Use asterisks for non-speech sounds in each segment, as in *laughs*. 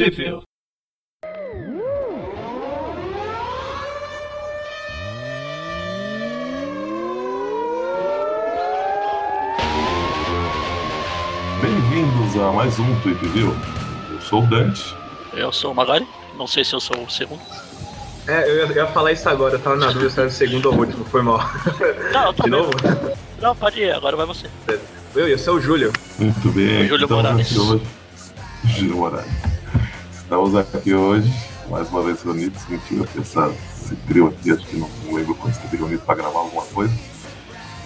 Review. Bem-vindos a mais um Tweep View. Eu sou o Dante. Eu sou o Magari. Não sei se eu sou o segundo. É, eu ia, eu ia falar isso agora, eu tava na dúvida se era o segundo ou o último, foi mal. *laughs* Não, eu tô De bem. novo? Não, pode ir, agora vai você. Eu, eu sou o Júlio. Muito bem. Júlio estamos Morales. aqui hoje. Júlio Morales. Estamos aqui hoje, mais uma vez reunidos. Mentira, essa, esse trio aqui, acho que não, não lembro quando esteve reunido para gravar alguma coisa.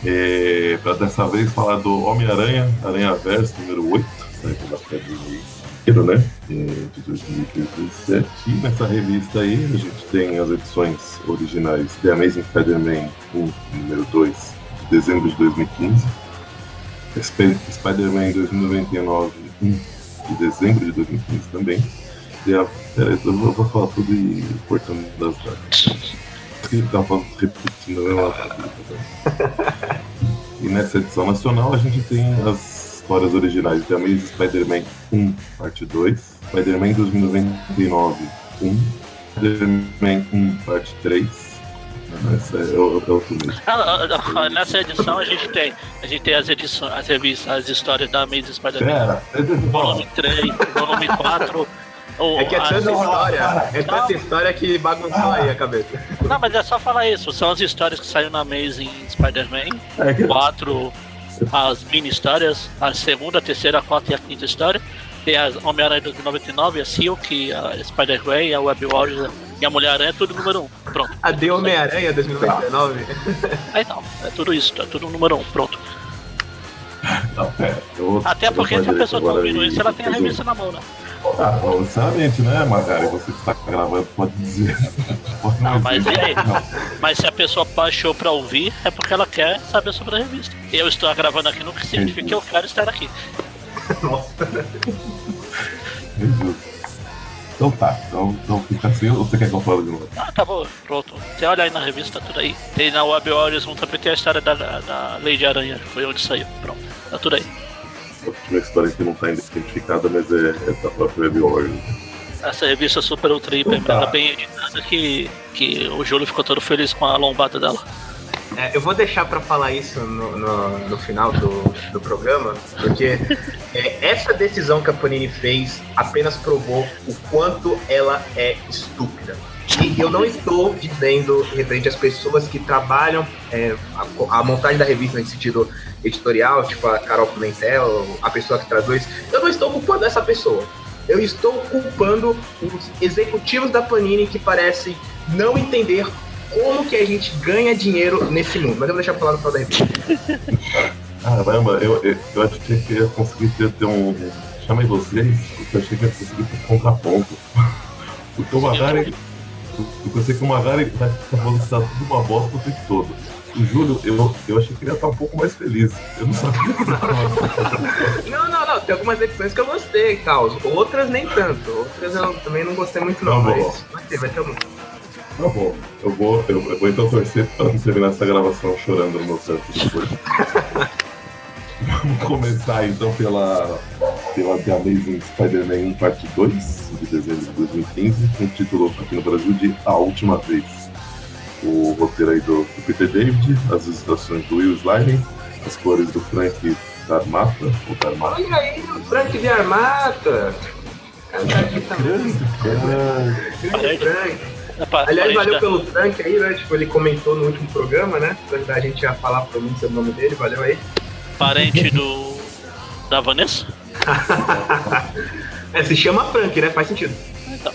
É, para dessa vez falar do Homem-Aranha, Aranha Verso número 8, saiu da fevereiro, né? É, de 2017. E nessa revista aí a gente tem as edições originais The Amazing Spider-Man 1, número 2, de dezembro de 2015. Sp- Spider-Man 2099, 1, de dezembro de 2015 também. E a, peraí, eu vou, falar tudo e cortando das datas. Porque ele tava falando, repetindo a mesma data. E nessa edição nacional a gente tem as histórias originais de Amazing Spider-Man 1, parte 2, Spider-Man 2099, 1, Spider-Man 1, parte 3. Essa é, o- é outro mês. Ah, ah, ah, Nessa edição a gente tem. A gente tem as edições, as revistas, as histórias da Amazing Spider-Man. Volume 3, volume 4. É que é tanta história, é Não. tanta história que bagunçou aí a cabeça. Não, mas é só falar isso. São as histórias que saíram na Amazing Spider-Man. é que- Quatro, as mini histórias. A segunda, a terceira, a quarta e a quinta história. Tem as Homem-Aranha 2099, a Silk, a Spider-Gwen, a Web Warriors e a Mulher-Aranha, tudo número 1. Um. Pronto. A The Homem-Aranha 2099. Aí não, é tudo isso, tá tudo número 1. Um. Pronto. Não, pera, eu Até eu porque se a pessoa tá ouvindo isso, ela tem a revista na mão, né? Ah, não necessariamente, né, Magari? Você que está gravando pode dizer. Pode Não, mas e aí? Mas se a pessoa baixou pra ouvir, é porque ela quer saber sobre a revista. Eu estou gravando aqui, não significa que eu quero estar aqui. Nossa. é justo. Então tá, então, então fica assim, ou você quer que eu fale de novo? Ah, tá bom, pronto. Você olha aí na revista, tudo aí. Tem na Web 1 também tem a história da, da Lady Aranha, foi onde saiu. Pronto, tá tudo aí. A última história que não está identificada, mas é, é da própria Web Warriors. Essa revista super ultra hiper Tá. mega bem editada que, que o Júlio ficou todo feliz com a lombada dela. É, eu vou deixar pra falar isso no, no, no final do, do programa, porque é, essa decisão que a Panini fez apenas provou o quanto ela é estúpida. E eu não estou dizendo referente às pessoas que trabalham é, a, a montagem da revista nesse sentido editorial, tipo a Carol Pimentel, a pessoa que traduz. Eu não estou culpando essa pessoa. Eu estou culpando os executivos da Panini que parecem não entender como que a gente ganha dinheiro nesse mundo. Mas eu vou deixar pra falar no final da revista. *laughs* Caramba, eu, eu, eu achei que ia conseguir ter, ter um. Chamei vocês, porque eu achei que ia conseguir ter um contraponto. *laughs* O Magari. Eu pensei que o Magari vai ficar falando que tá tudo uma bosta o tempo todo. O Júlio, eu, eu achei que ele ia estar um pouco mais feliz. Eu não sabia que tava. Não, não, não. Tem algumas edições que eu gostei e tal. Outras nem tanto. Outras eu também não gostei muito, não. Tá bom. mas vai ter, vai ter algum. Tá bom, eu vou, eu, eu vou então torcer para não terminar essa gravação chorando no meu canto depois. *laughs* Vamos começar então pela, pela The Amazing Spider-Man 1 Parte 2, de dezembro de 2015, com o título aqui no Brasil de A Última Vez. O roteiro aí do, do Peter David, as ilustrações do Will Slime, as cores do Frank Darmata, ou Darmata. Olha aí, o Frank de Armata. Grande Grande Frank. É Aliás, valeu gente- pelo Frank aí, né? Tipo, ele comentou no último programa, né? Pra ajudar a gente a falar a pronúncia do nome dele, valeu aí. Parente do. Da Vanessa? *laughs* É, se chama Frank, né? Faz sentido. Então,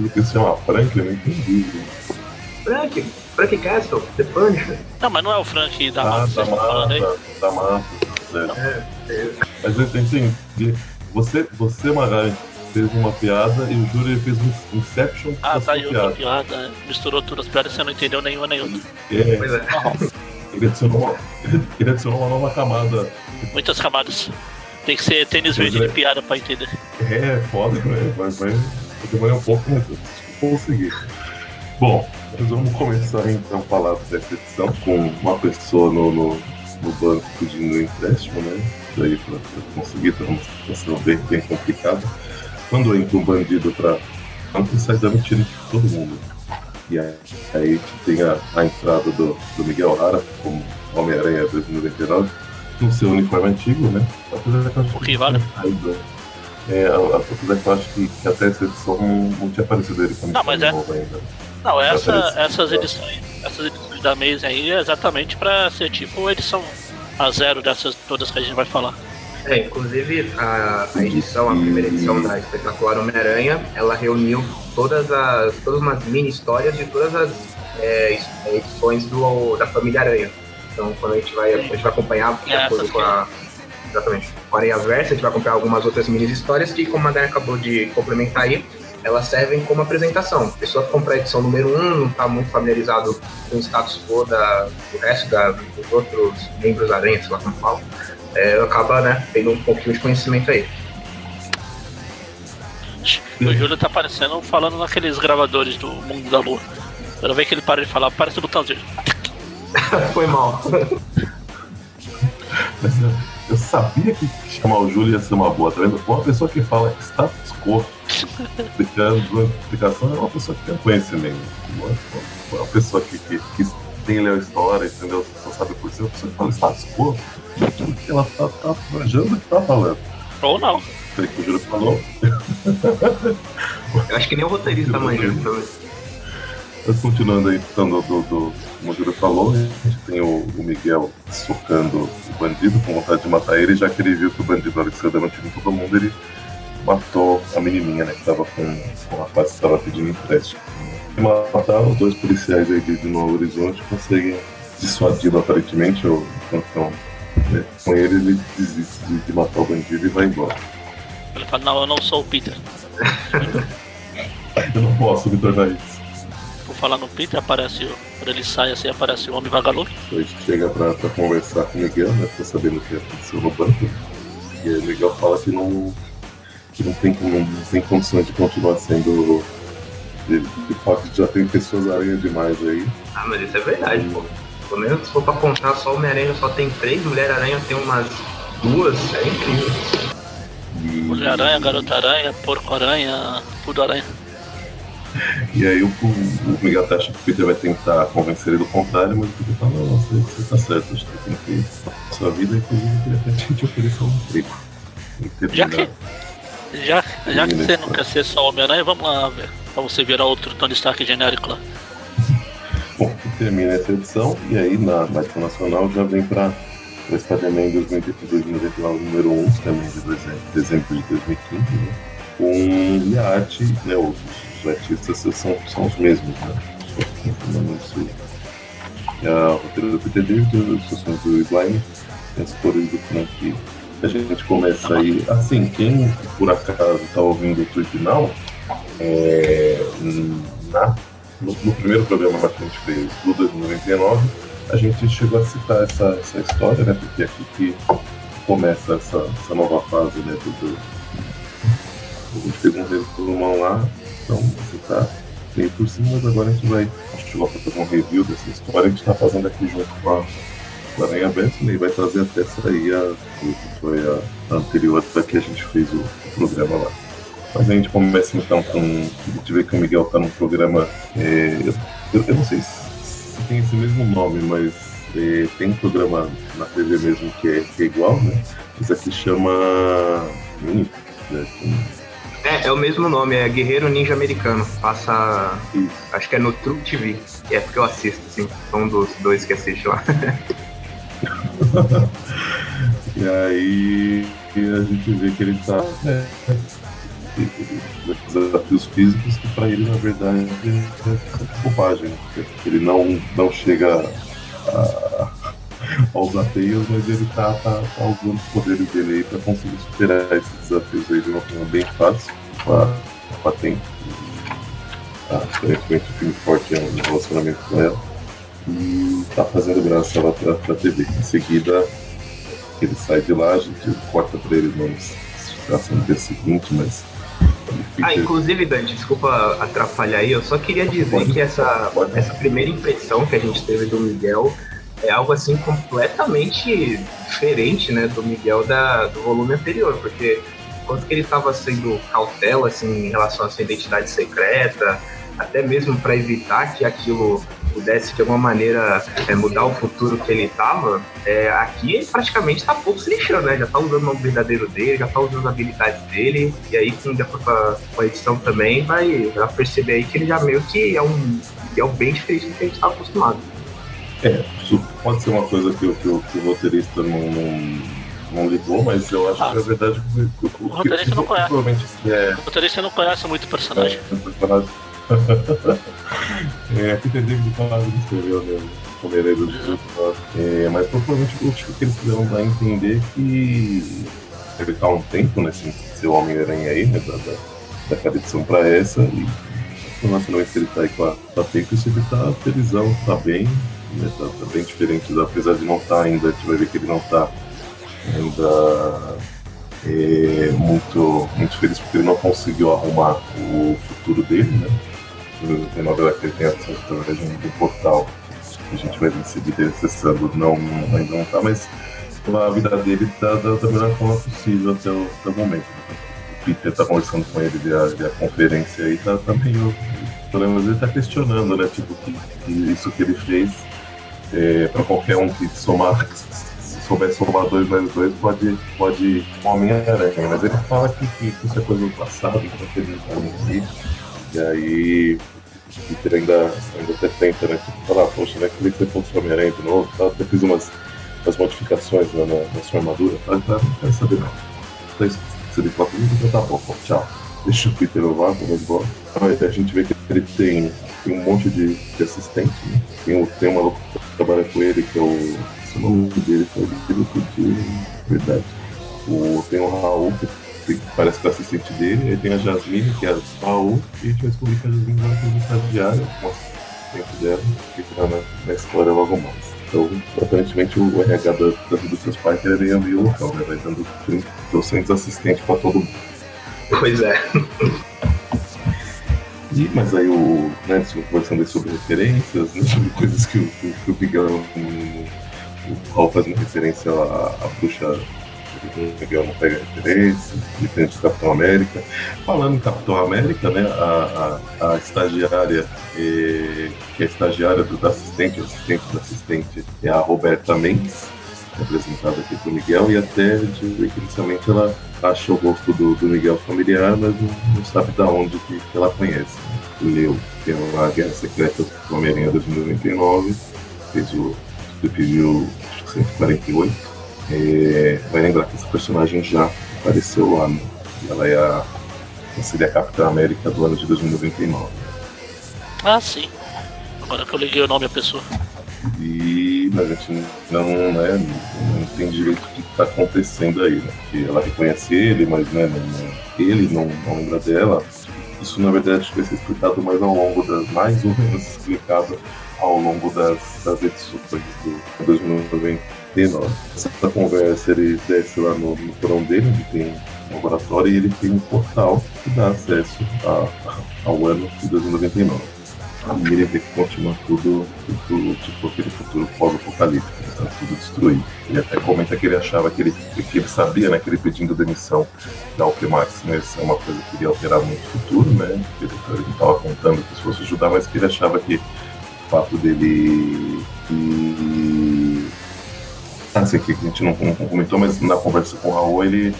Eu que se chama Frank, eu não entendi. Frank, Frank Castle, The Punisher. não, mas não é o Frank da Ah, Mata que vocês estão falando aí. Damata, Damata, certo. É, é. Mas eu entendi. Você, você Magalhães, fez uma piada e o Júlio fez um Inception Ah, da tá outra piada. piada. é. Misturou todas as piadas e você não entendeu nenhuma nem outra. É, Pois é. ele, adicionou uma, *laughs* ele adicionou uma nova camada. Muitas camadas. Tem que ser tênis verde é. de piada pra entender. É, foda, né? Vai, vai, eu demorei um pouco, mas eu consegui. Bom, nós vamos começar então a falar dessa edição com uma pessoa no, no, no banco pedindo empréstimo, né? Daí pra, pra conseguir, tá uma situação bem, bem complicada. quando entra um bandido pra campo, sai dando tiro em todo mundo. E aí, aí tem a, a entrada do, do Miguel Rara como Homem-Aranha 2099, no seu uniforme antigo, né? Apesar que eu acho que vale. É, apesar que eu acho que, que até essa edição não, não tinha aparecido ele como não, mas é... ainda. Não, essa, essas edições, essas edições da mesa aí é exatamente pra ser tipo edição a zero dessas todas que a gente vai falar. É, inclusive a, a edição, a primeira edição da Espetacular Homem-Aranha, ela reuniu todas as todas umas mini histórias de todas as é, edições do, da família Aranha. Então quando a gente vai, a gente vai acompanhar de acordo com a. Exatamente. Com a Aranha Versa, a gente vai acompanhar algumas outras mini histórias que, como a Dani acabou de complementar aí, elas servem como apresentação. A pessoa que compra a edição número 1 um, não está muito familiarizado com o status quo da, do resto da, dos outros membros da Aranha, sei lá como fala é, acaba né, tendo um pouquinho de conhecimento aí. O Júlio tá aparecendo falando naqueles gravadores do Mundo da Lua. Quero ver que ele para de falar, parece o botãozinho. *laughs* Foi mal. Mas eu, eu, sabia que chamar o Júlio ia ser uma boa, tá vendo? Uma pessoa que fala status quo, explicando explicação, é uma pessoa que tem conhecimento. Uma, uma pessoa que, que, que tem ler a história, entendeu? Só sabe por si, uma pessoa que fala status quo, porque ela tá, tá manjando o que tá falando. Ou não. Peraí que o Júlio falou. Eu acho que nem o roteirista *laughs* manjando também. Mas continuando aí, então, do, do, do, como o Júlio falou, a gente tem o, o, Miguel socando o bandido com vontade de matar ele, já que ele viu que o bandido, Alexandre, não tinha todo mundo, ele matou a menininha, né, que tava com, com o rapaz que estava pedindo empréstimo. E matar os dois policiais aí de, de Novo Horizonte conseguem dissuadi-lo aparentemente, ou então né? Com ele, ele desiste de, de, matar o bandido e vai embora. Ele fala: Não, eu não sou o Peter. *laughs* eu não posso me tornar isso. Falar no Peter, aparece, quando ele sai assim, aparece o Homem Vagalume. A gente chega pra, pra conversar com o Miguel, né? Pra saber o que aconteceu no banco. E aí o Miguel fala que não, que não, tem, não, não tem condições de continuar sendo. De, de fato, já tem pessoas aranha demais aí. Ah, mas isso é verdade, pô. Pelo menos se for pra contar só Homem-Aranha só tem três, Mulher-Aranha tem umas duas, é incrível. Mulher-Aranha, Garota-Aranha, Porco-Aranha, tudo aranha. E aí o, o Miguel acha que o Peter vai tentar convencer ele do contrário, mas o Peter fala, não, você, você tá certo, acho que tem que a sua vida, inclusive queria até *laughs* te oferecer um emprego. Já que, já, já que você não quer ser só Homem-Aranha, vamos lá, velho. Pra você virar outro Tony Stark genérico lá. *laughs* Bom, termina essa edição e aí na Mágica Nacional já vem para o Spider-Man 2099 número 1, também de dezembro de 2015, né? com e a né, artistas são, são os mesmos, né? A roteira do Peter David, as ilustrações do Slime, as cores do Frank. A gente começa aí, assim, quem por acaso está ouvindo o final, é, na no, no, primeiro programa que a gente fez, do 2099, a gente chegou a citar essa, essa história, né? Porque é aqui que começa essa, essa nova fase, né? Do, do, a gente fez um resumão lá, então você tá meio por cima, mas agora a gente vai. Chegou para fazer um review dessa história, a gente está fazendo aqui junto com a, Aranha Verso, né, e vai trazer até sair a, que foi a, anterior da que a gente fez o, programa lá. Mas a gente começa então com. A gente vê que o Miguel tá num programa. É, eu, eu, não sei se, tem esse mesmo nome, mas é, tem um programa na TV mesmo que é, que é igual, né? Isso aqui chama. Né? É, é o mesmo nome, é Guerreiro Ninja Americano. Passa. Isso. Acho que é no True TV. É porque eu assisto, assim. São um dos dois que assiste lá. *laughs* e aí a gente vê que ele tá. É, desafios físicos que para ele na verdade é bobagem, né? ele não, não chega a, *laughs* aos ateios, mas ele tá, tá, tá usando os poderes dele aí para conseguir superar esses desafios aí de uma forma bem fácil para tempo. Ah, aparentemente o filme forte é um relacionamento com ela e tá fazendo graça lá pra, pra TV. Em seguida ele sai de lá, a gente corta pra ele não se no dia seguinte, mas ah, inclusive, Dante, desculpa atrapalhar aí, eu só queria dizer que essa, essa primeira impressão que a gente teve do Miguel é algo assim completamente diferente, né, do Miguel da, do volume anterior, porque quanto que ele estava sendo cautela assim, em relação à sua identidade secreta, até mesmo para evitar que aquilo pudesse de alguma maneira é, mudar o futuro que ele estava, é, aqui ele praticamente está pouco se lixando, né? Já está usando o nome verdadeiro dele, já está usando as habilidades dele, e aí com, a, com a edição também vai, vai perceber aí que ele já meio que é um, é um bem diferente do que a gente está acostumado. É, isso pode ser uma coisa que, que, que o roteirista não, não, não ligou, mas eu acho ah. que na verdade o, o, o roteirista não conhece. É... O roteirista não conhece muito o personagem. É, *laughs* o personagem é, aqui tem David que escreveu mesmo. Homem-Aranha do é, Mas provavelmente o que eles quiseram dar a entender que ele tá um tempo, né, sem ser o Homem-Aranha aí, né, da, da, daquela edição pra essa, e nacionalmente ele tá aí com a, com a tempo, ele tá felizão, tá bem, né, tá, tá, bem diferente, apesar de não estar tá ainda, a gente vai ver que ele não tá ainda é, muito, muito feliz porque ele não conseguiu arrumar o futuro dele, né? tem novela que ele tem através do portal. A gente vai decidir dele acessando, não, ainda não tá, mas a vida dele tá da, da melhor forma possível até o, até o momento. O Peter tá conversando com ele via, via conferência aí, tá, tá meio. Menos ele tá questionando, né? Tipo, que, que isso que ele fez é, para qualquer um que somar, se souber somar dois mais dois, pode, pode Homem-Aranha. Mas ele fala que, que, isso é coisa do passado, que não tá e aí o Peter ainda, ainda até tenta, né? Tipo, falar, poxa, né? Queria que você fosse Homem-Aranha de novo, tá? até fiz umas, umas modificações né, na, na, sua armadura, tá? tá não quero saber não. Então isso você ele fala tá bom, tchau. Deixa o Peter levar, vamos embora. Aí a gente vê que ele tem, tem um monte de, de assistente, né? Tem, tem uma que trabalha com ele, que é o. Se o nome dele foi de verdade. O, tem o Raul, que parece que é assistente dele, aí tem a Jasmine, que é a Paul, e a gente vai descobrir que a Jasmine vai ter uma estagiária, uma assistente dela, que fica na, na história logo mais. Então, aparentemente, o RH da, da vida dos seus pais é meio meio local, né? Vai dando 200 assistentes pra todo mundo. Pois é. Mas aí o, né, conversando sobre referências, né, sobre coisas que o, que o Miguel, o, Paul faz uma referência à, à bruxa Miguel não pega referência, diferente do Capitão América. Falando em Capitão América, né, a, a, a estagiária, eh, que é a estagiária do, da assistente, assistente do assistente, é a Roberta Mendes, representada aqui pelo Miguel, e até de, inicialmente ela acha o gosto do, do Miguel familiar, mas não, não sabe de onde que, que ela conhece. Leu tem a Guerra Secreta do Homem-Aranha 2099, fez o Preview 148 é, vai lembrar que essa personagem já apareceu lá, né? Ela é a, seria a Capitã América do ano de 2099. Ah, sim. Agora que eu liguei o nome à pessoa. E a gente não, né, não tem direito do que está acontecendo aí, né? Porque ela reconhece ele, mas né, não, ele não, não lembra dela. Isso na verdade vai ser explicado mais ao longo das. mais ou menos explicado ao longo das, das edições do 2099 essa conversa ele desce lá no, no porão dele, onde tem um laboratório, e ele tem um portal que dá acesso a, ao ano de 2099. Ele vê que continua tudo, tudo tipo aquele futuro pós-apocalíptico, tá tudo destruído. Ele até comenta que ele achava que ele, que ele sabia, né, que ele pedindo demissão da Alpemax não ia ser uma coisa que iria alterar muito o futuro, né? Ele estava contando que isso fosse ajudar, mas que ele achava que o fato dele. Assim, que a gente não, não, comentou, mas na conversa com o Raul, ele,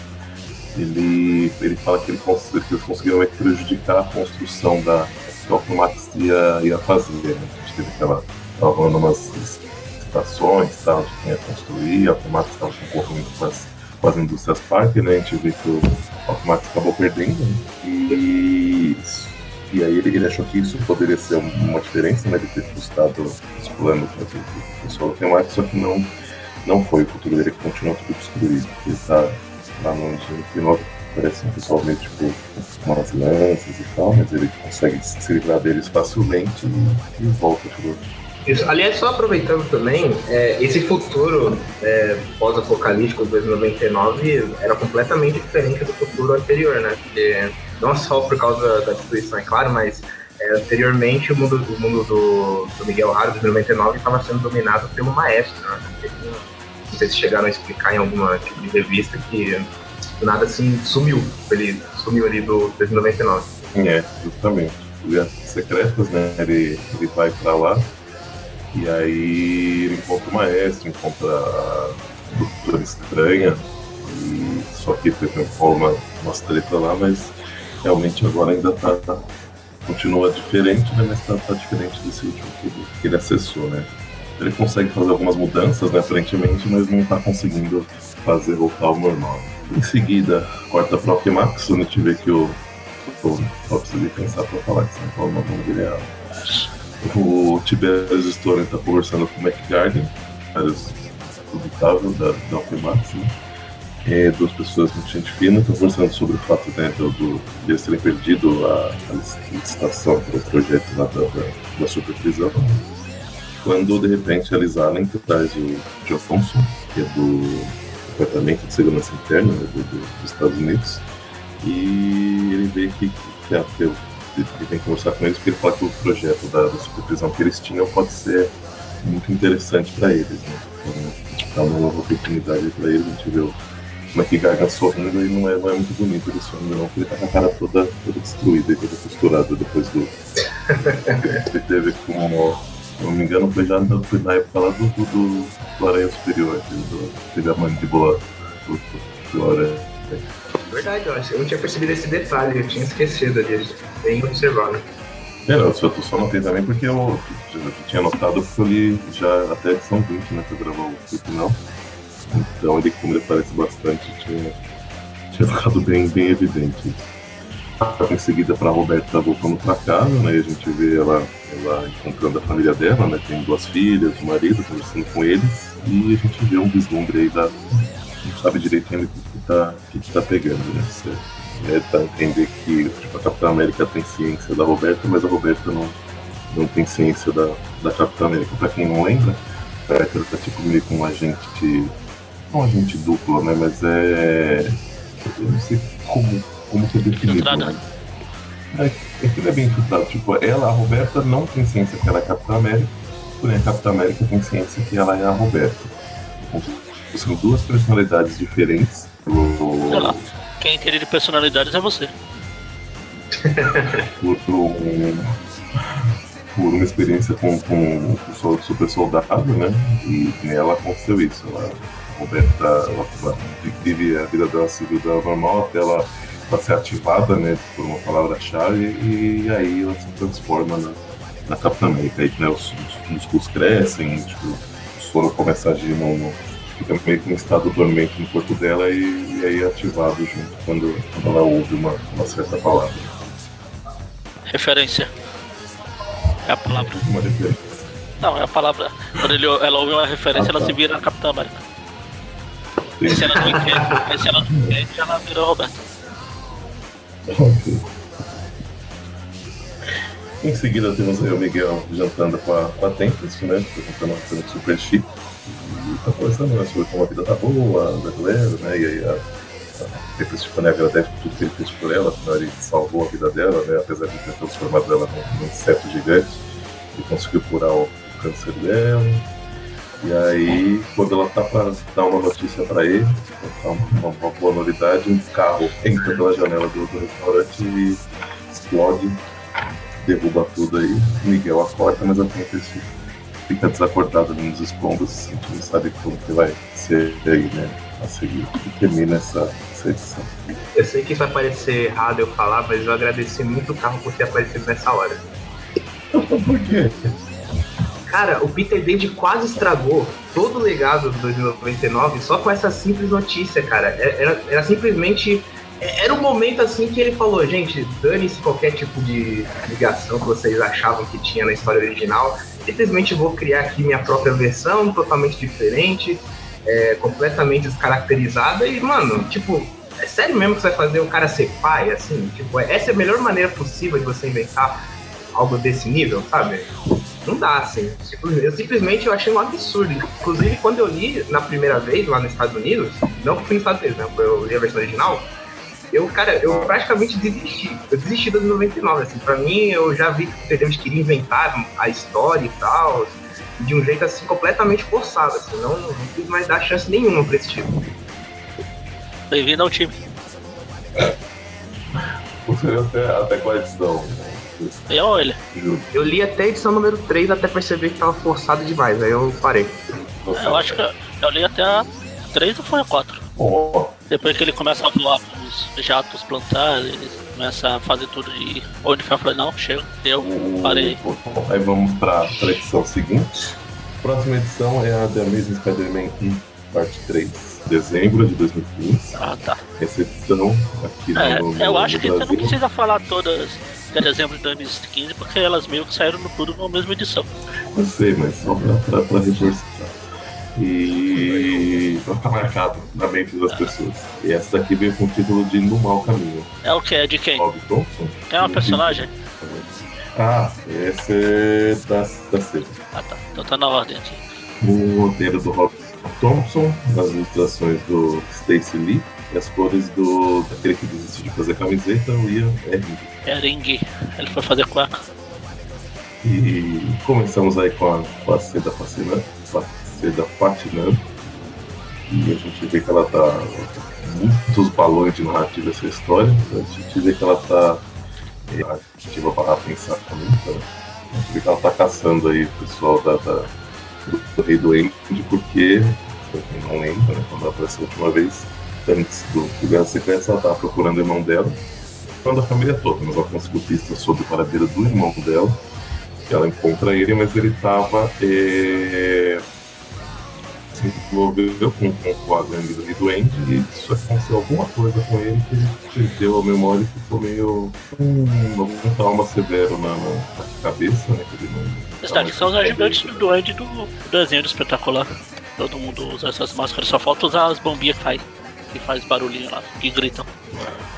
ele, ele fala que, ele, que eles conseguiram prejudicar a construção da que o Automax ia, ia fazer. Né? A gente teve aquela. Rolando umas tal, de quem ia construir, a Automax estava concorrendo com as, com as indústrias Parker, né? A gente vê que o Automax acabou perdendo. Né? E, e aí ele, ele achou que isso poderia ser uma diferença, né? De ter custado os planos né, do pessoal do Automax, só que não não foi o futuro dele que continuou tudo destruído. Ele tá lá no 99, parece meio tipo umas lanças e tal, mas ele consegue se livrar deles facilmente e, e volta pro. Isso. Aliás, só aproveitando também, é, esse futuro é, pós-apocalíptico de 2099 era completamente diferente do futuro anterior, né? Porque não só por causa da destruição, é claro, mas é, anteriormente o mundo, o mundo do, do Miguel Haro de 99 estava sendo dominado pelo maestro, né? não sei se chegaram a explicar em alguma tipo de revista que do nada assim sumiu. Ele sumiu ali do 2099. É, justamente. Alianças secretas, né? Ele, ele vai pra lá e aí ele encontra o maestro, encontra a Doutora Estranha, e só que teve uma, uma treta lá, mas realmente agora ainda tá, tá continua diferente, né? Mas tá, tá diferente desse último que ele, que ele acessou, né? Ele consegue fazer algumas mudanças, né, aparentemente, mas não tá conseguindo fazer voltar ao normal. Em seguida, para o Max, onde a gente vê que o. Pô, só preciso pensar para falar que você não fala o nome dele é. O Tiberius Story tá conversando com o McGarden, vários dubitável da, da Alquemax, né? É, duas pessoas muito gente fina, estão conversando sobre o fato né, do, do, de terem perdido a, a licitação para o projeto lá da, da, da supervisão. Quando de repente a Liz Allen traz o Joe Thompson, que é do Departamento de Segurança Interna né, do, do, dos Estados Unidos, e ele vê que, que, é, que, ele vem conversar com eles porque ele fala que o projeto da, da supervisão que eles tinham pode ser muito interessante para eles. Né? Então, dá uma nova oportunidade para eles, a gente vê o Mac Gaga sorrindo e não é, não é muito bonito ele sorrindo não, porque ele tá com a cara toda, toda destruída e toda costurada depois do. *laughs* ele teve como. Se não me engano, foi já foi na época lá do, do, do, Aranha Superior, do, teve a mandíbula do, do Aranha. Verdade, eu, eu não tinha percebido esse detalhe, eu tinha esquecido ali, bem observado. É, eu só notei também porque eu, eu tinha notado porque eu li já até a edição 20, né, pra gravar o final. Então ele, como ele aparece bastante, tinha, tinha ficado bem, bem evidente. Em seguida, para a Roberta voltando para casa, né? E a gente vê ela, ela encontrando a família dela, né? Tem duas filhas, o marido, conversando com eles. E a gente vê um vislumbre aí da. Não sabe direitinho o que, que, tá, que, que tá pegando, né? Você, é, dá a entender que tipo, a Capitã América tem ciência da Roberta, mas a Roberta não, não tem ciência da, da Capitã América. Para quem não lembra, a Roberta tá tipo meio com um agente não agente duplo, né? Mas é. Eu não sei como, como que é definido. Né? É, é bem infiltrado. Tipo, ela, a Roberta, não tem ciência que ela é a Capitã América, porém a Capitã América tem ciência que ela é a Roberta. São duas personalidades diferentes. Sei lá. Quem entende de personalidades é você. por, um, por uma experiência com, com o super soldado, né? E nela aconteceu isso. Ela Roberta ela vive a vida dela civil dela normal até ela, ela ser ativada né, por uma palavra-chave e, aí ela se transforma na, na Capitã América. Aí, né, os, os músculos crescem, tipo, o sono começa a agir no, no, fica meio que um estado dormente no corpo dela e, e aí é ativado junto quando, quando ela ouve uma, uma certa palavra. Referência. É a palavra. Uma referência. Não, é a palavra. Quando ele, ela ouve uma referência, ah, tá. ela se vira na Capitã América. E se ela não entende, se ela não entende, ela virou Roberto. Em seguida temos aí o Miguel jantando com a, com a Tempest, né? Jantando uma super chique. E tá conversando né, sobre como a vida tá boa, brasileira, né? E aí a, a Tempest tipo, né, agradece por tudo que ele fez por ela, afinal ele salvou a vida dela, né? Apesar de ter transformado ela num, num inseto gigante. Ele conseguiu curar o câncer dela e aí, quando ela tá pra dar uma notícia pra ele, uma, uma boa novidade, um carro entra pela janela do, do restaurante e explode, derruba tudo aí. Miguel acorda, mas a Tempest fica desacordada nos escombros, a gente não sabe como que vai ser aí, né? A seguir. E termina essa, essa edição. Eu sei que isso vai parecer errado eu falar, mas eu agradeci muito o carro por ter aparecido nessa hora. *laughs* por quê? Cara, o Peter David quase estragou todo o legado do 2099 só com essa simples notícia, cara. É, era, era simplesmente. É, era um momento assim que ele falou, gente, dane-se qualquer tipo de ligação que vocês achavam que tinha na história original. Simplesmente vou criar aqui minha própria versão, totalmente diferente, é, completamente descaracterizada. E, mano, tipo, é sério mesmo que você vai fazer o cara ser pai, assim? Tipo, essa é a melhor maneira possível de você inventar algo desse nível, sabe? Não dá, assim. Tipo, eu simplesmente eu achei um absurdo. Inclusive, quando eu li na primeira vez lá nos Estados Unidos, não fui nos Estados Unidos, né? Eu li a versão original. Eu, cara, eu praticamente desisti. Eu desisti das 99, assim. Pra mim, eu já vi que o Davis queria inventar a história e tal, de um jeito, assim, completamente forçado, assim. Não, não quis mais dar chance nenhuma pra esse tipo. Bem-vindo ao time. Você *laughs* até, até qual ou ele? Eu li até a edição número 3 até perceber que tava forçado demais, aí eu parei. É, eu acho que eu, eu li até a 3 ou foi a 4. Oh, Depois que ele começa a voar os jatos plantar, ele começa a fazer tudo de. Onde foi? Eu falei, não, chega. Eu parei. Bom, aí vamos para a edição seguinte. Próxima edição é a The Amazing Spider-Man 1, parte 3, dezembro de 2015. Ah, tá. Essa edição aqui É, no, no, eu acho no que você não Brasil. precisa falar todas de dezembro de 2015, porque elas meio que saíram no tudo na mesma edição. Eu sei, mas só para reforçar. E vai ficar marcado na mente das pessoas. E essa daqui veio com o título de No Mau Caminho. É o que? É de quem? Bob Thompson. É uma personagem? Ah, esse é da, da. Ah, tá. Então tá na ordem aqui. O roteiro do Rob Thompson, as ilustrações do Stacy Lee e as cores do daquele que desistiu de fazer camiseta, o Ian. É Ring. Ele foi fazer cueca. E começamos aí com a, seda fascinante, seda patinando. E a gente vê que ela tá muitos balões de narrativa essa história. A gente vê que ela tá é, ativa para pensar também. Tá? A gente vê que ela tá caçando aí o pessoal da, da- do, do Rei do End, porque, pra quem não lembra, né, quando ela apareceu a última vez, antes do, Guerra Secreta, ela tava procurando o irmão dela. Procurando a família toda, mas ela conseguiu pistas sobre o paradeiro do irmão dela. Ela encontra ele, mas ele tava. É, se envolveu com, com, com a gangue do Rei do End e que aconteceu alguma coisa com ele que ele perdeu a memória e ficou meio. Hum, algum trauma severo na, na- cabeça, né? Que ele não. Está que são os ajudantes do Duende do do desenho do espetacular. Todo mundo usa essas máscaras, só falta usar as bombinhas que faz, que faz barulhinho lá, que gritam.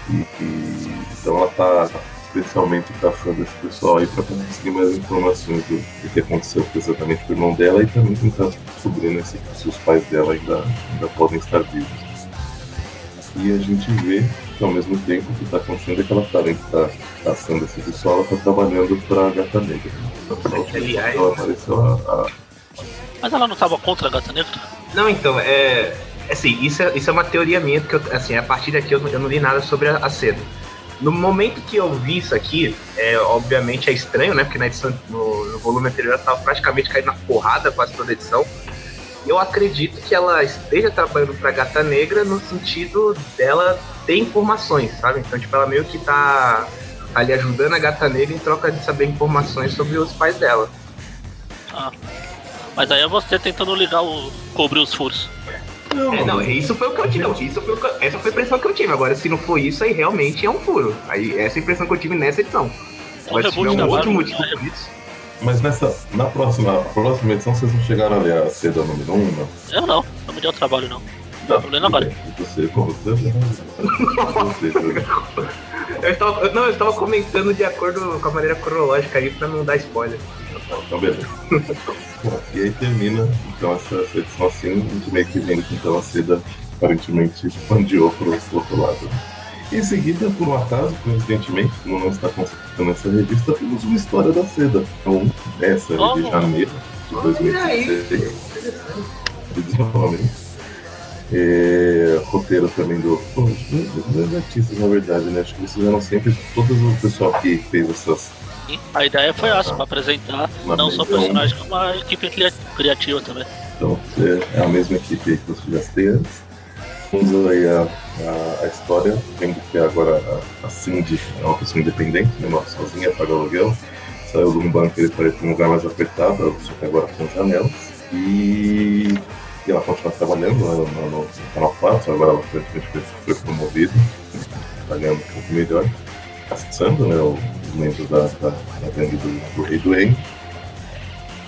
E, e- então ela tá especialmente caçando esse pessoal aí para conseguir mais informações do, do que aconteceu exatamente com o irmão dela e também tentar descobrir né, se, se os pais dela ainda, ainda podem estar vivos. E a gente vê que ao mesmo tempo o que está acontecendo é que ela, tá, além de estar caçando esse pessoal, ela está trabalhando para a Gata Negra. Então, Aliás- ela apareceu a, a Mas ela não tava contra a gata negra? Não, então, é. Assim, isso é, isso é uma teoria minha, porque eu, assim, a partir daqui eu, eu não li nada sobre a, a seda. No momento que eu vi isso aqui, é, obviamente é estranho, né? Porque na edição, no, no volume anterior ela tava praticamente caindo na porrada quase toda a edição. Eu acredito que ela esteja trabalhando pra Gata Negra no sentido dela ter informações, sabe? Então, tipo, ela meio que tá ali ajudando a Gata Negra em troca de saber informações sobre os pais dela. Ah. Mas aí é você tentando ligar o. cobrir os furos. É, não, isso foi o que eu tive. não, Isso foi o que eu- essa foi a impressão que eu tive. Agora, se não for isso, aí realmente é um furo. Aí, essa é a impressão que eu tive nessa edição. Agora, se tiver da um outro motivo por isso. Mas nessa, na próxima, próxima edição vocês não chegaram a ler a seda número 1, um, não? Eu não, não me deu trabalho não. Não, Tô lendo agora. Você, com você, Eu estava, eu- não, eu estava comentando de acordo com a maneira cronológica aí pra não dar spoiler. Então, beleza. Bom, e aí termina, então, essa, essa edição assim, a gente meio que vendo que então a seda aparentemente expandiu pro, pro outro lado. Em seguida, por um acaso, coincidentemente, como não está consultando essa revista, temos uma história da seda. Então, essa é de janeiro de Olha aí. 2016. É, roteiro também do. Pô, dois artistas, na verdade, né? Acho que eles fizeram sempre. Todo o pessoal que fez essas. A ideia foi essa, pra apresentar Uma não só personagem, como a equipe cria- criativa também. Então, é é a mesma equipe que citei antes. Vamos aí a, a, a história, vendo que agora a, a Cindy é uma pessoa independente, né, sozinha, paga aluguel, saiu de um banco para ir para um lugar mais apertado, só que agora com janelas. E, e ela continua trabalhando né, no, no, no agora ela foi, promovida, está ganhando um pouco melhor, caçando né, os membros da, da, da gangue do, do Rei do Rei.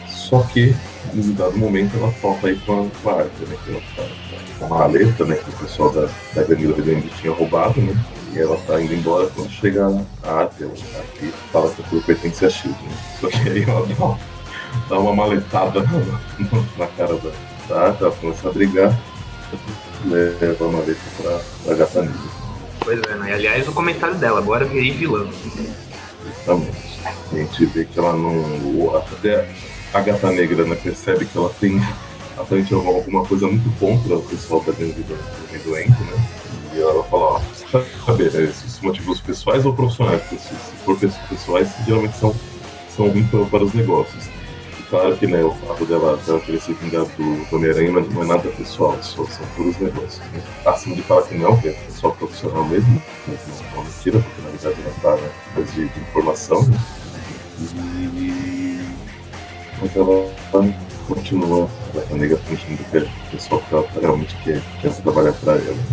Só que, em dado momento, ela falta aí com a, com a arte, né? Que ela tá com uma maleta, né? Que o pessoal da, da gangue do Rio tinha roubado, né? E ela tá indo embora quando chega a arte, tá aqui fala que aquilo pertence a Shield, né? Só que aí ela dá uma, dá uma maletada na- na cara da, arte, ela começa a brigar, leva a maleta pra, pra gata negra. Pois é, né? Aliás, o comentário dela, agora virei vilã. Justamente. A gente vê que ela não. Até a gata negra né, percebe que ela tem aparentemente alguma coisa muito contra o pessoal da do Rei Doente, né? E ela fala, ó, saber, né, esses motivos pessoais ou profissionais? Porque se for pessoais, geralmente são, são ruins para, para os negócios. Claro que né, o fato dela, dela querer se vingar do, do Homem-Aranha não é nada pessoal, só, são puros negócios. Né? Assim de falar que não, que é só profissional mesmo, mas não é uma mentira, porque na verdade ela está né, de, de informação. Né? E... Mas ela continua a negra fingindo que o pessoal que ela realmente quer, quer trabalhar para ela.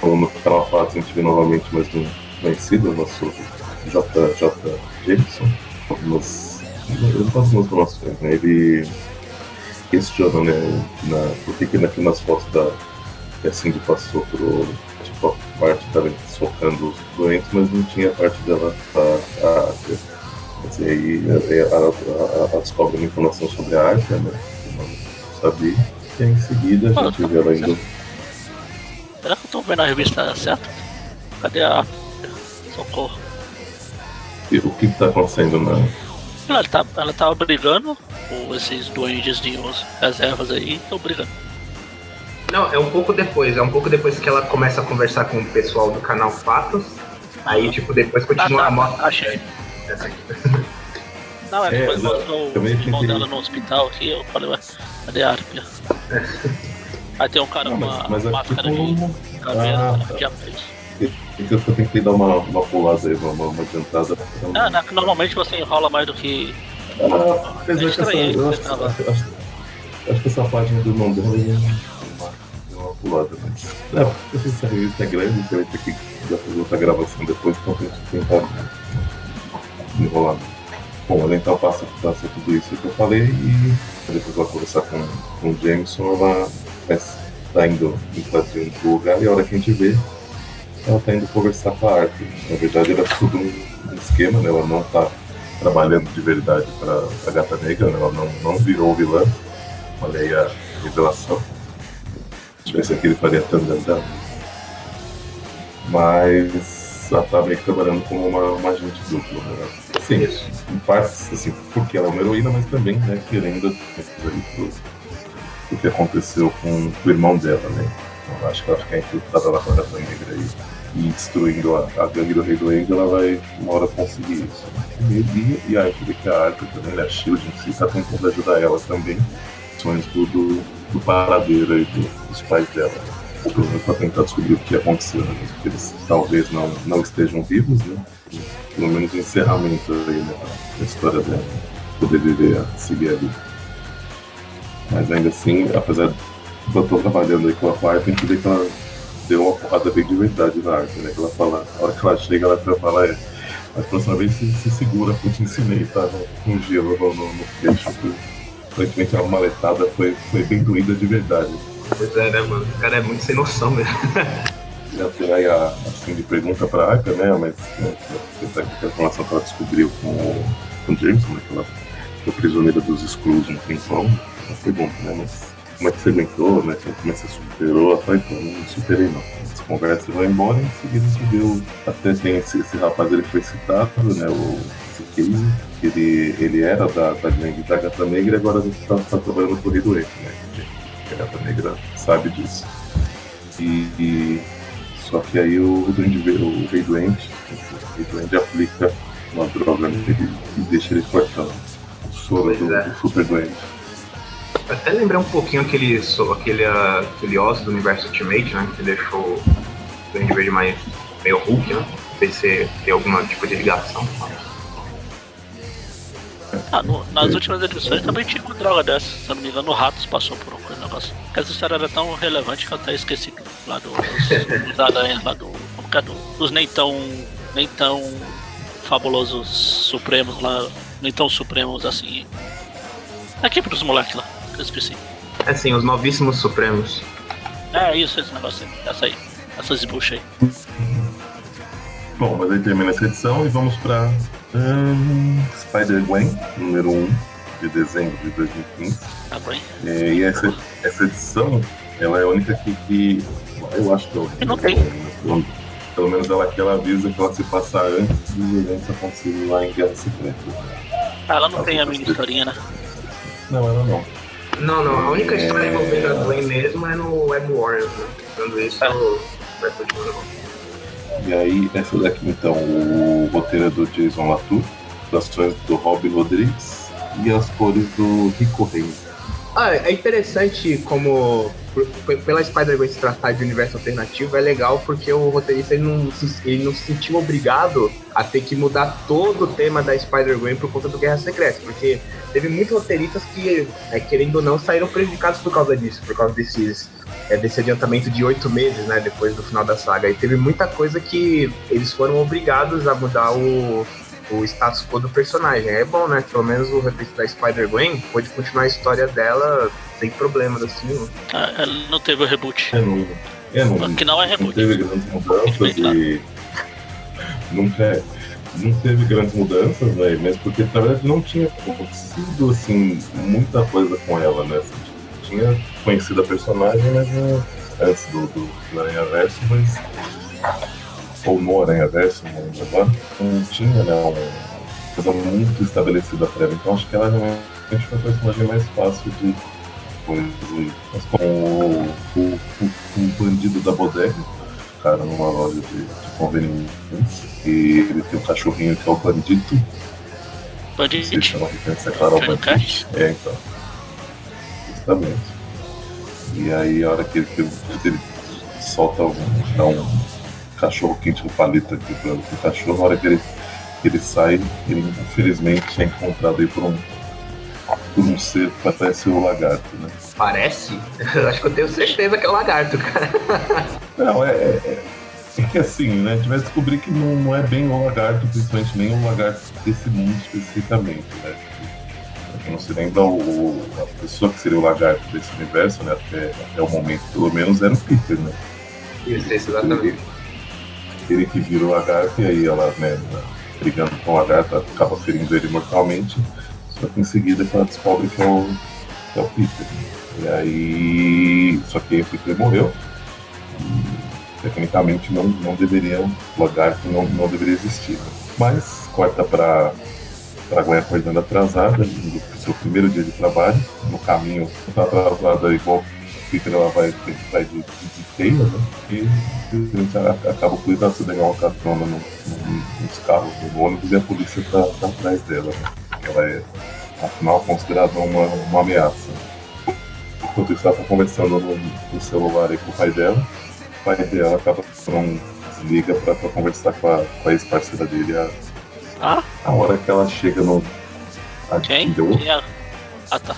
Como no canal Fatos a gente vê novamente mais um conhecido, nosso JJ Jameson, algumas, algumas informações, né? Ele questiona, né, na, por que que nas fotos da que a Cindy passou pro tipo, a parte dela socando os doentes, mas não tinha a parte dela a, a, e aí ela, ela descobre uma informação sobre a arte, né? sabia. E em seguida a gente vê ela indo. Será que eu tô vendo a revista certa? Cadê a. Socorro. E o que, que tá acontecendo na. Ela, tá, ela tava brigando com esses duendezinhos reservas aí, estão brigando. Não, é um pouco depois, é um pouco depois que ela começa a conversar com o pessoal do canal Fatos. Aí, tipo, depois continua ah, tá, a moto. Achei. *laughs* Não, é, depois é, mostrou o irmão dela no hospital aqui, eu falei, ué, cadê a Arpia? *laughs* Aí tem um cara com uma mas, mas máscara tipo... de caveira, ah, de Então eu tentei dar uma, uma pulada aí, uma, uma adiantada. Ah, não, normalmente você enrola mais do que. Ah, apesar que essa, eu acho, acho, acho, acho, que essa página do irmão dela é uma, uma pulada, mas. Não, porque essa revista é grande, você vai ter que já fazer outra gravação depois, então tem que tentar enrolar. Bom, ela então passa, passa tudo isso que eu falei e depois vai conversar com, com o Jameson, ela está indo invadindo o lugar e a hora que a gente vê, ela está indo conversar com a Arthur. Na verdade era tudo um, esquema, né? Ela não está trabalhando de verdade para a Gata Negra, né? ela não, não virou vilã. Olha aí a revelação. Se tivesse aqui ele faria tandandã. Mas ela está meio que trabalhando como uma, uma agente dupla, né? Sim, em partes, assim, porque ela é uma heroína, mas também, né, querendo pro, o que aconteceu com o irmão dela, né? Então, acho que ela ficar infiltrada lá com a Gata Negra aí e destruindo a, a gangue do Rei do Eng, ela vai uma hora conseguir isso. E, e a que a Arthur também, né, a Shield em si, está tentando ajudar ela também, sonhos do, do, paradeiro aí do, dos pais dela. Para tentar descobrir o que aconteceu, né? porque eles talvez não, não estejam vivos, né? pelo menos o encerramento aí né, da história dela, poder viver, seguir a vida. Mas ainda assim, apesar de eu estou trabalhando aí com a parte, tem que ver que ela deu uma porrada bem de verdade na arte, né? Que ela fala, a hora que ela chega, ela vai falar, é, a próxima vez se, se segura, porque eu te ensinei, tá? Com gelo no, no, no queixo. Aparentemente a maletada foi, foi bem doída de verdade. Pois é, né, mano? O cara é muito sem noção mesmo. já tem aí a, assim, de pergunta para a Arca, né? Mas né, a informação que ela descobriu com, com o Jameson, né? Que ela foi prisioneira dos Skrulls um tempão. Ela pergunta, né? Mas como é que você aguentou, né? Como é que você superou? Ela fala, então, não superei não. Essa conversa vai embora e em seguida a gente viu. Até tem esse, esse rapaz, ele foi citado, né? O Case, ele, ele era da, da gangue da Gata Negra e agora a gente está tá trabalhando no Correio né? A Gata Negra sabe disso. E, e só que aí o, duende, o rei doente, o rei doente aplica uma droga nele e deixa ele cortando o soro do, é. do, super doente. Até lembrar um pouquinho aquele, aquele, aquele osso do universo Ultimate, né? Que deixou o Duende Verde mais meio Hulk, né? Não sei se tem alguma tipo de ligação. Ah, no, nas últimas edições também tinha uma droga dessa. Se não me engano, o Ratos passou por um negócio. Porque essa história era tão relevante que eu até esqueci lá do, dos, aranhas, lá do, é, do, dos nem tão, nem tão fabulosos supremos lá, nem tão supremos assim. Aqui pros moleques lá, que eu esqueci. É sim, os novíssimos supremos. É isso, esse negócio aí, essa aí, essas buchas aí. Bom, mas aí termina essa edição e vamos pra um, Spider-Gwen, número 1 de dezembro de 2015. Ah, é, e essa, essa edição, ela é a única que, que eu acho que eu, eu não tem. Pelo, pelo menos ela aqui ela avisa que ela se passa antes dos eventos acontecerem lá em Guerra Secreta. Ah, ela não ela tem a mini historinha, né? Não, ela não. Não, não. A única história é... envolvendo a Gwen mesmo é no Web Warriors, né? Quando isso. É. vai continuar. E aí, essa daqui então, o roteiro é do Jason Latour, as ações do Rob Rodrigues e as cores do Rico Reis. Ah, é interessante como pela Spider-Man se tratar de universo alternativo, é legal porque o roteirista ele não, se, ele não se sentiu obrigado a ter que mudar todo o tema da Spider-Man por conta do Guerra Secreta, porque teve muitos roteiristas que, é, querendo ou não, saíram prejudicados por causa disso, por causa desses, é, desse adiantamento de oito meses, né, depois do final da saga. E teve muita coisa que eles foram obrigados a mudar o, o status quo do personagem. É bom, né? Pelo menos o repente da Spider-Gwen pôde continuar a história dela sem problemas, assim. Né? Ah, ela não teve o reboot. É, não, é, não, que não é reboot. Não teve grandes mudanças e. Nunca, não teve grandes mudanças, né? Mesmo porque, na verdade, não tinha acontecido, assim, muita coisa com ela, né? Tinha conhecido a personagem, mas né, antes do, do, do Aranha Verso, mas ou no Aranha Verso, não lembro agora, não tinha né, uma coisa muito estabelecida ela. Então acho que ela realmente foi a personagem mais fácil de coisa. Mas com o, o, o, o, bandido da bodega, cara numa loja de, de conveniência, e ele tem um cachorrinho que é o bandito. Bandito? Se é uma referência clara ao bandito. É, então. Justamente. E aí a hora que ele, que ele solta um, dá um cachorro quente no palito aqui para o cachorro. Na hora que ele, que ele sai, ele infelizmente é encontrado aí por um, por um ser que parece o lagarto, né? Parece? Eu *laughs* acho que eu tenho certeza que é o lagarto, cara. *laughs* Não, é, é, é que assim, né? A gente vai descobrir que não, não é bem o lagarto, principalmente nem o lagarto desse mundo especificamente, né? Quem não se lembra, o, a pessoa que seria o lagarto desse universo, né? Até, até o momento, pelo menos, era o Peter, né? Isso, exatamente ele que vira o lagarto, e aí ela, né, brigando com o lagarto, acaba ferindo ele mortalmente. Só que em seguida ela descobre que é o, que é o Peter. E aí. Só que o Peter morreu. E, tecnicamente não, não deveria. O lagarto não, não deveria existir. Mas corta para para Gwen acordando atrasada, no seu primeiro dia de trabalho, no caminho, tá atrasada igual Peter ela vai, vai de, de, né? E a gente acaba o cuidado de pegar uma carona no, no, nos carros, no ônibus, e a polícia tá, tá atrás dela, né? Ela é, afinal, considerada uma, uma ameaça. Enquanto isso, ela tá conversando no, no celular aí com o pai dela. O pai dela acaba não desliga pra, pra conversar com a, com a ex-parceira dele. A, ah? a hora que ela chega no. A Quem? Ah, tá.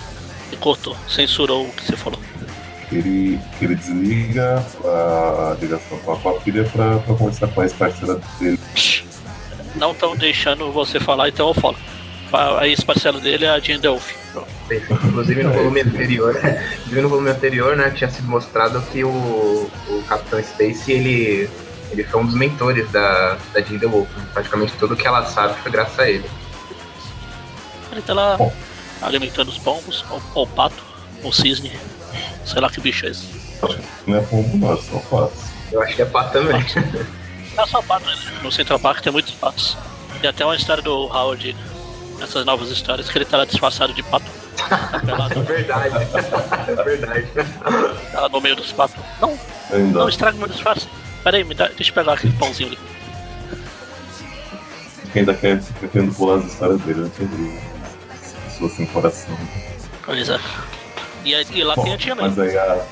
E cortou, censurou o que você falou ele, ele desliga a ligação com a, filha pra, pra conversar com a ex-parceira dele. Não estão deixando você falar, então eu falo. A ex-parceira dele é a Jean Delphi. Inclusive no volume anterior, *laughs* inclusive no volume anterior, né, tinha sido mostrado que o, o Capitão Stacy ele, ele foi um dos mentores da, da Jean Wolf. Praticamente tudo que ela sabe foi graças a ele. Ele tá lá Bom. alimentando os pombos, ou o pato, ou o cisne. Sei lá que bicho é esse. Não é pombo, não, é só pato. Eu acho que é pato também. É só pato, né? No Central Park tem muitos patos. E até uma história do Howard, essas novas histórias, que ele tá lá disfarçado de pato. *laughs* é verdade. é verdade. Tá no meio dos patos. Não, Ainda. não estraga meu disfarce. Pera aí, me dá, deixa eu pegar aquele pãozinho ali. Quem ainda quer pretendo pular as histórias dele antes de pessoas sem coração. Pois é. E, e lá Bom, tem a tia Mas aí a.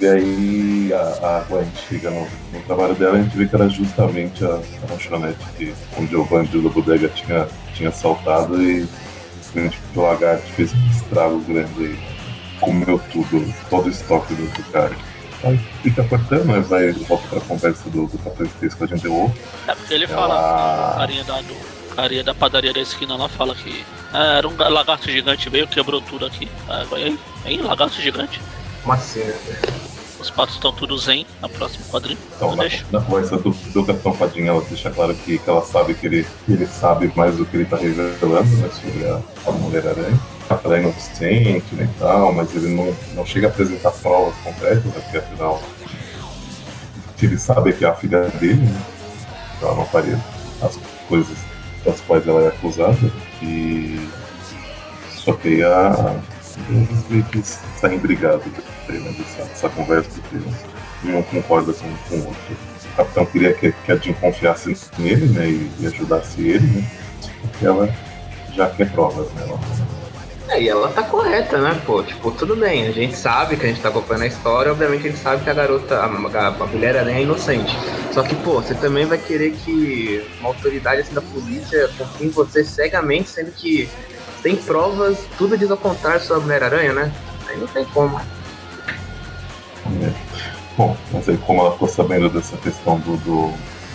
E aí a, a Gwen chega no, no, trabalho dela a gente vê que era justamente a, a lanchonete que, onde o bandido da bodega tinha, tinha saltado e simplesmente o lagarto fez um estrago grande aí. Comeu tudo, todo o estoque do, cara. Aí fica cortando, né? Vai volta pra conversa do, do Capitão Space com a gente ou É porque ele Ela... fala, a carinha da, do, carinha da padaria da esquina lá fala que é, era um lagarto gigante, veio, quebrou tudo aqui. É, aí, aí, lagarto gigante. Né? Os patos estão tudo zen na próxima quadrinho. Então, na, na, conversa do, do Capitão Fadinha, ela deixa claro que, que ela sabe que ele, que ele sabe mais do que ele está revelando né, sobre a, a Mulher-Aranha. Ela é inocente né, e tal, mas ele não, não chega a apresentar provas concretas, né, porque afinal ele sabe que é a filha dele, né? Então ela não faria as coisas das quais ela é acusada. E só que a eles que saem brigados né, dessa, dessa conversa, porque não concorda com, com o outro. O capitão queria que, que a Jean confiasse nele, né? E, e ajudasse ele, né? Ela já quer provas, né? Ela, É, e ela tá correta, né, pô? Tipo, tudo bem, a gente sabe que a gente tá acompanhando a história, obviamente a gente sabe que a garota, a, a, a mulher aranha é inocente. Só que, pô, você também vai querer que uma autoridade assim da polícia confie em você cegamente, sendo que tem provas, tudo diz ao contrário sobre a Mulher Aranha, né? Aí não tem como. né? Bom, mas aí como ela ficou sabendo dessa questão do, do,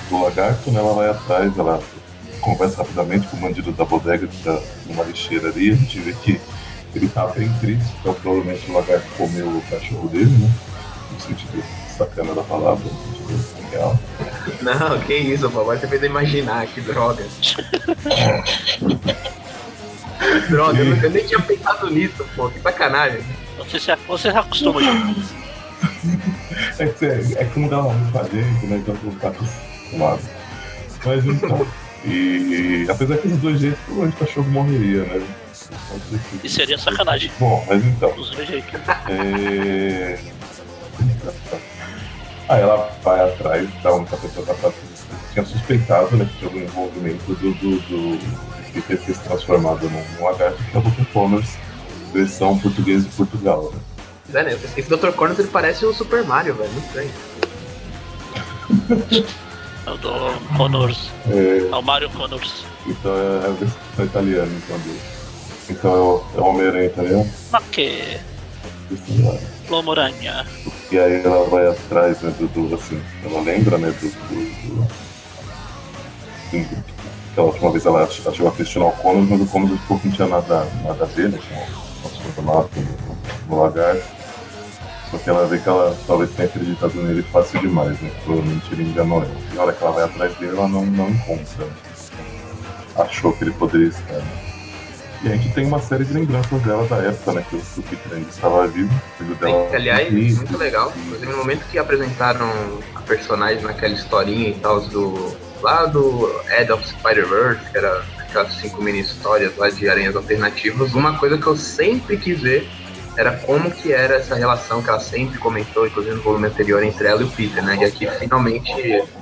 do lagarto, né? Ela vai atrás, ela conversa rapidamente com o bandido da bodega que tá numa lixeira ali, a gente vê que ele tá bem triste, então provavelmente o lagarto comeu o cachorro dele, né? No sentido sacana da palavra, no sentido real. Não, que isso, pô, você fez eu imaginar, que droga. *laughs* droga, eu, eu nem tinha pensado nisso, pô, que sacanagem. Você se, você se acostuma *laughs* já. É que, você- é que não dá pra gente, né? Então não tá acostumado. Mas então. E apesar que os dois jeitos, provavelmente o cachorro morreria, né? E seria sacanagem. Bom, mas então. Dos dois jeitos. É... Aí ela vai atrás da única pessoa que tinha suspeitado né, que tinha algum envolvimento do, do, do que ter se transformado num, num lagarto, que é o Dr. Connors, versão português de Portugal. Né? Esse Dr. Corners ele parece o Super Mario, velho, muito estranho. *laughs* É o do Connors. É, É o Mario Connors. então é a versão italiana, então. Então é o, é Homem-Aranha italiano. Ma que? Ragna. E aí ela vai atrás, né, do, do assim, ela lembra, né, do, do, do aquela última vez ela chegou a questionar o Conos, mas o Conos ficou que não tinha nada, nada a ver, né, com o astronato, no, no lagarto. Só que ela vê que ela talvez tenha acreditado nele fácil demais, né, provavelmente ele enganou ela. E na hora que ela vai atrás dele, ela não, não encontra, achou que ele poderia estar, né. E a gente tem uma série de lembranças dela da época, né, que o, Peter ainda estava vivo, filho dela... Sim, aliás, muito legal. Inclusive, no momento que apresentaram a personagem naquela historinha e tal, do. lá do Head of Spider-Verse, que era aquelas cinco mini histórias lá de aranhas alternativas, uma coisa que eu sempre quis ver era como que era essa relação que ela sempre comentou, inclusive no volume anterior, entre ela e o Peter, né? E aqui finalmente,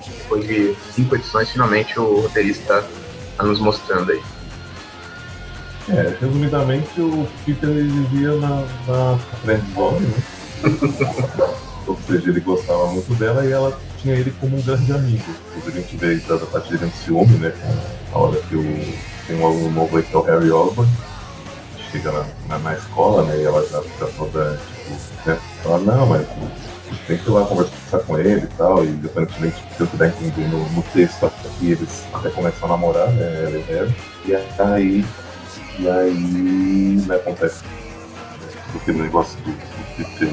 depois de cinco edições, finalmente o roteirista tá nos mostrando aí. É, resumidamente, o Peter ele vivia na, na friend zone, né? *laughs* Ou seja, ele gostava muito dela e ela tinha ele como um grande amigo. Inclusive, a gente vê da parte dele um ciúme, né? A hora que o, tem um aluno novo aí que é o Harry Osborn. Chega na, na, na escola, né? E ela já fica toda, tipo, né? Fala, não, mas tem que ir lá conversar com ele e tal. E aparentemente, pelo que dá entender no, no texto aqui, eles até começam a namorar, né? Ela e o. E aí e aí né, acontece aquele negócio do, do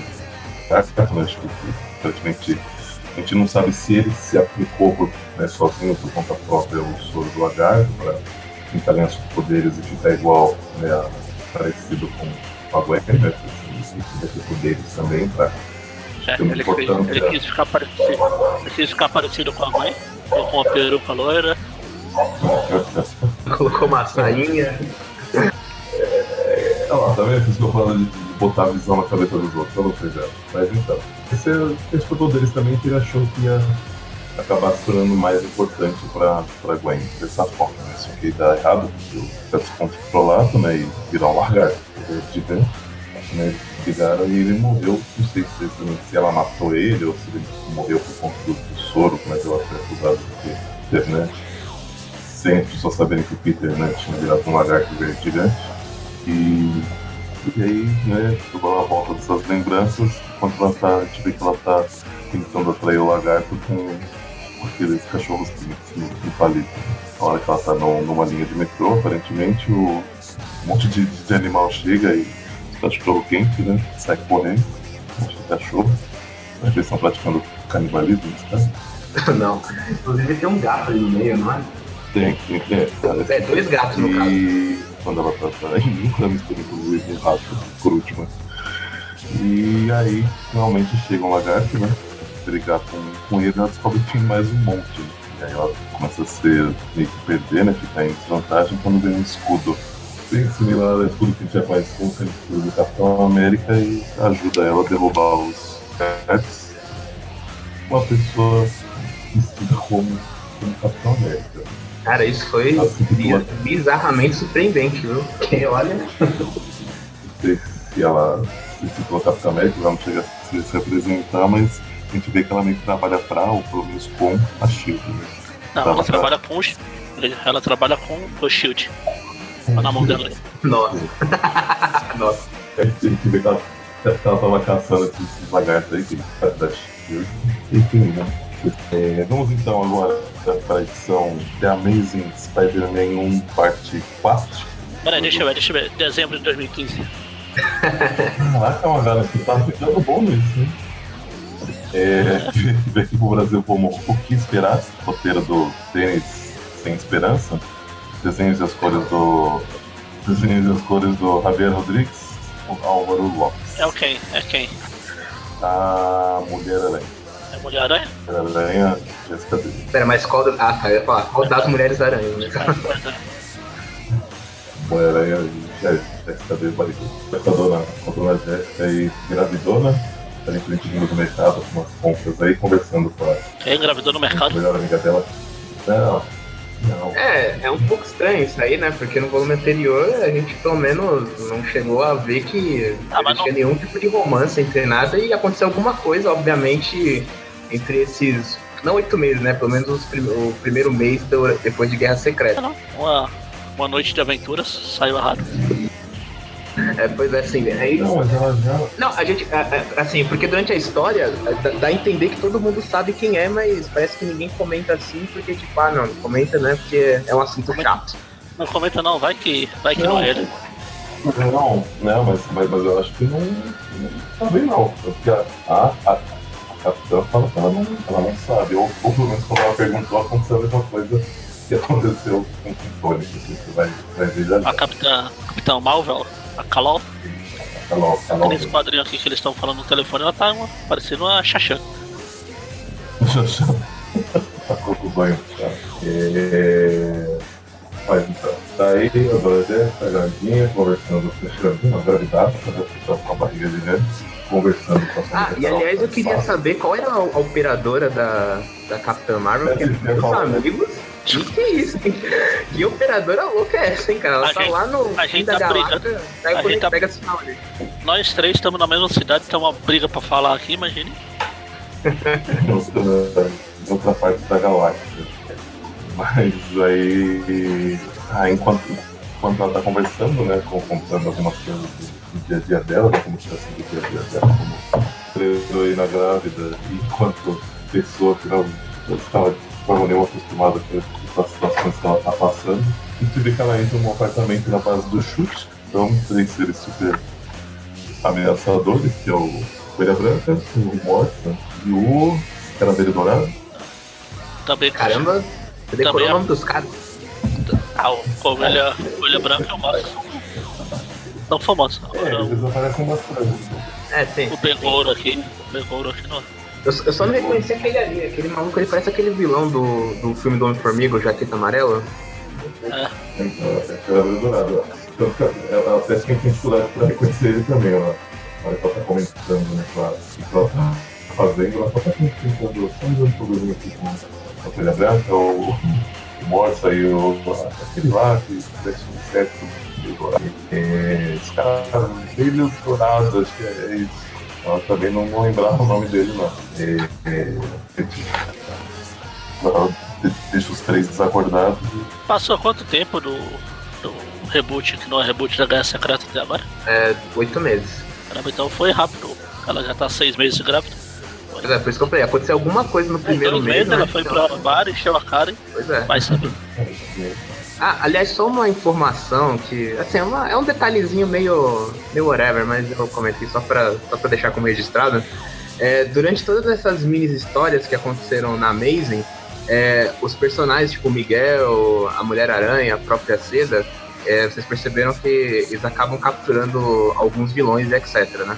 né, acho que praticamente a gente não sabe se ele se aplicou né, sozinho por conta própria o soro do lagarto para tentar ganhar seus poderes e ficar igual, né, a- parecido com com a Gwen, né, para ter poderes também para É, uma ele, fez- importância. ele quis ficar parecido. Ele quis ficar parecido com a mãe. Com a peruca loira. Colocou uma sainha. Olha lá, tá vendo? Por isso que eu falo de, de botar a visão na cabeça dos outros, pra vocês já. Mas então, esse, é- esse foi o deles também que ele achou que ia acabar se tornando mais importante pra Gwen dessa forma, né? Só que dá errado, porque ele fica descontrolado, né? E virar um lagarto, gigante, né? Eles brigaram e ele morreu. Não sei se, se ela matou ele ou se ele morreu por conta do, do soro, mas ela foi acusada de ter, né? Sem as pessoas saberem que o Peter né, tinha virado um lagarto verde gigante. E, e aí, né, ela volta dessas lembranças, enquanto ela tá, a que ela tá tentando atrair o lagarto com aqueles cachorros quentes no, no palito. Na hora que ela tá no- numa linha de metrô, aparentemente, o, um monte de, de animal chega e os cachorro quente, né, sai correndo, um monte de cachorro. Acho que eles estão praticando canibalismo caso. *laughs* Não. Inclusive tem um gato ali no meio, não é? Tem, tem, é, parece É, dois gatos no caso. E quando ela tá tá em nunca mistura inclusive um rato por último. E aí finalmente chega um lagarto, né? Brigar com, com ele, ela descobre que tem mais um monte. né? E aí ela começa a ser meio que perder, né? Ficar em desvantagem quando vem um escudo. Bem similar ao escudo que a gente já conhece como o escudo do Capitão América e ajuda ela a derrubar os lagartos. uma pessoa vestida como, como Capitão América. Cara, isso foi bi- bizarramente surpreendente, viu? Porque olha. *laughs* Não sei se ela se citou Capitão América, ela não chega a se, se apresentar, mas a gente vê que ela meio que trabalha pra, ou pelo menos com a Shield. Né? Não, Tá, ela tá. trabalha com ela trabalha com o Shield. Tá na mão dela. *laughs* Nossa. Nossa. A gente vê que ela, que ela tava caçando esses, lagartos aí, que faz da Shield. Enfim, né? É, vamos então agora para a edição The Amazing Spider-Man 1, parte 4. Peraí, deixa eu ver, deixa eu ver. Dezembro de 2015. *laughs* Caraca, uma galera que tá ficando bom nisso, né? É, *laughs* veio aqui pro Brasil como O Que Esperar, roteiro do Tênis Sem Esperança, desenhos e as cores do. Desenhos e as cores do Javier Rodrigues, o Álvaro Lopes. É o quem? É quem? A Mulher-Aranha. É Mulher-Aranha? Mulher-Aranha, Jessica Biel. Pera, mas qual. Ah, tá. Eu ia falar, qual das mulheres aranha, *laughs* né? Mulher-Aranha e Jessica Biel Barrichello. Com a dona, com a dona Jéssica a gente vindo do mercado com umas compras aí, conversando com a Quem engravidou no a mercado? melhor amiga dela. Não, não. É, é um pouco estranho isso aí, né? Porque no volume anterior a gente pelo menos não chegou a ver que Ah, não tinha nenhum tipo de romance entre nada e aconteceu alguma coisa, obviamente, entre esses. Não oito meses, né? Pelo menos os prim- o primeiro mês do- depois de Guerra Secreta. Não, uma, uma noite de aventuras, saiu errado. É, pois é, assim, aí. Não, mas ela já. Não, a gente, a- a- assim, porque durante a história dá, dá a entender que todo mundo sabe quem é, mas parece que ninguém comenta assim, porque tipo, ah, não, não comenta, né? Porque é um assunto chato. Não comenta não, vai que, vai que não, Não. é ele. Não, não, mas, mas, mas eu acho que não. não Também não. Porque a, a, a, a capitã fala que ela não, ela não sabe. Ou, ou pelo menos quando ela perguntou, aconteceu a mesma coisa que *laughs* aconteceu com o Tony. que Você vai, vai ver. A Capitã, Capitã Marvel, a Kalol, canal. aquele quadrinho aqui que eles estão falando no telefone, ela tá uma, parecendo uma Xaxã. *laughs* tá com o banho. Tá. É... Mas então, tá aí a Jéssica, a Gardinha, conversando com a Xandinha, gravidade, tá com a barriga de gente, conversando com a Ah, e aliás eu queria saber qual era a operadora da, da Capitã Marvel, porque meus amigos. Que que é isso, hein? Que operadora louca é essa, hein, cara? Ela A tá gente- lá no a fim gente da tá galáxia, brigando. pega, A gente tá- pega sinal ali. Nós três estamos na mesma cidade, tem uma briga pra falar aqui, imagine. *laughs* outra, outra parte da galáxia. Mas aí, ah, enquanto, enquanto ela tá conversando, né, com- contando algumas coisas do, do dia a dia dela, né, como está sendo o dia a dia dela, como heroína grávida, e enquanto pessoa que não estava de forma nenhuma acostumada com as situações que ela tá passando, gente vê que ela entra num apartamento na base do chute, então três seres super ameaçadores, que é o Coelha Branca, o Morsa e o Caraveiro Dourado. Também Caramba, você decorou Também o nome dos caras. Ah, o Coelha, Coelha Branca é o Márcio. Tão famoso. É, eles aparecem bastante. É, sim. O Begouro aqui. O Begouro aqui não. Eu, eu só não reconheci aquele ali, aquele maluco, ele parece aquele vilão do, do filme do Homem-Formiga, o Jaqueta Amarela. É, Então, é Caraveiro Dourado. Então, ela, ela até tem dificuldade pra reconhecer ele também. Ela, na hora que ela tá comentando né, com a- o que ela tá fazendo, ela só tá tentando, só dando um problema aqui com a Folha Branca, o, o Morsa e o, aquele lá que parece um certo é, esse cara, Brilho Dourado, acho que é isso. Ela também não, não lembrava o nome dele, não. É, é, deixa os três desacordados Passou quanto tempo do, do reboot, que não é reboot da Guerra Secreta até agora? É, oito meses. Caramba, então foi rápido. Ela já tá seis meses grávida. Pois é, por isso que eu falei, aconteceu alguma coisa no Em primeiro mês. né? ela foi Então, pra bar, encheu a cara e Pois é. vai saber. *laughs* Ah, aliás, só uma informação que, assim, é, uma- é um detalhezinho meio, meio whatever, mas eu comentei só pra, só pra deixar como registrado. É, durante todas essas mini histórias que aconteceram na Amazing, é, os personagens, tipo Miguel, a Mulher-Aranha, a própria Seda, é, vocês perceberam que eles acabam capturando alguns vilões etc, né?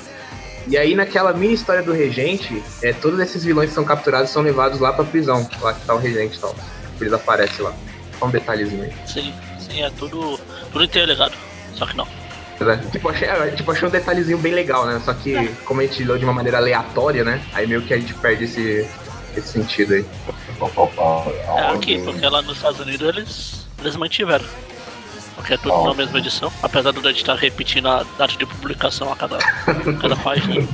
E aí, naquela mini história do Regente, é, todos esses vilões que são capturados são levados lá pra prisão, lá que tá o Regente e tal. Eles aparecem lá. Só um detalhezinho aí. Sim, sim, é tudo, tudo interligado. Só que não. né? Tipo, achei, tipo, achei um detalhezinho bem legal, né? Só que, como a gente leu de uma maneira aleatória, né? Aí meio que a gente perde esse, esse sentido aí. É aqui, porque lá nos Estados Unidos eles, eles mantiveram. Porque é tudo na mesma edição, apesar do Dante estar repetindo a data de publicação a cada, *laughs* cada página.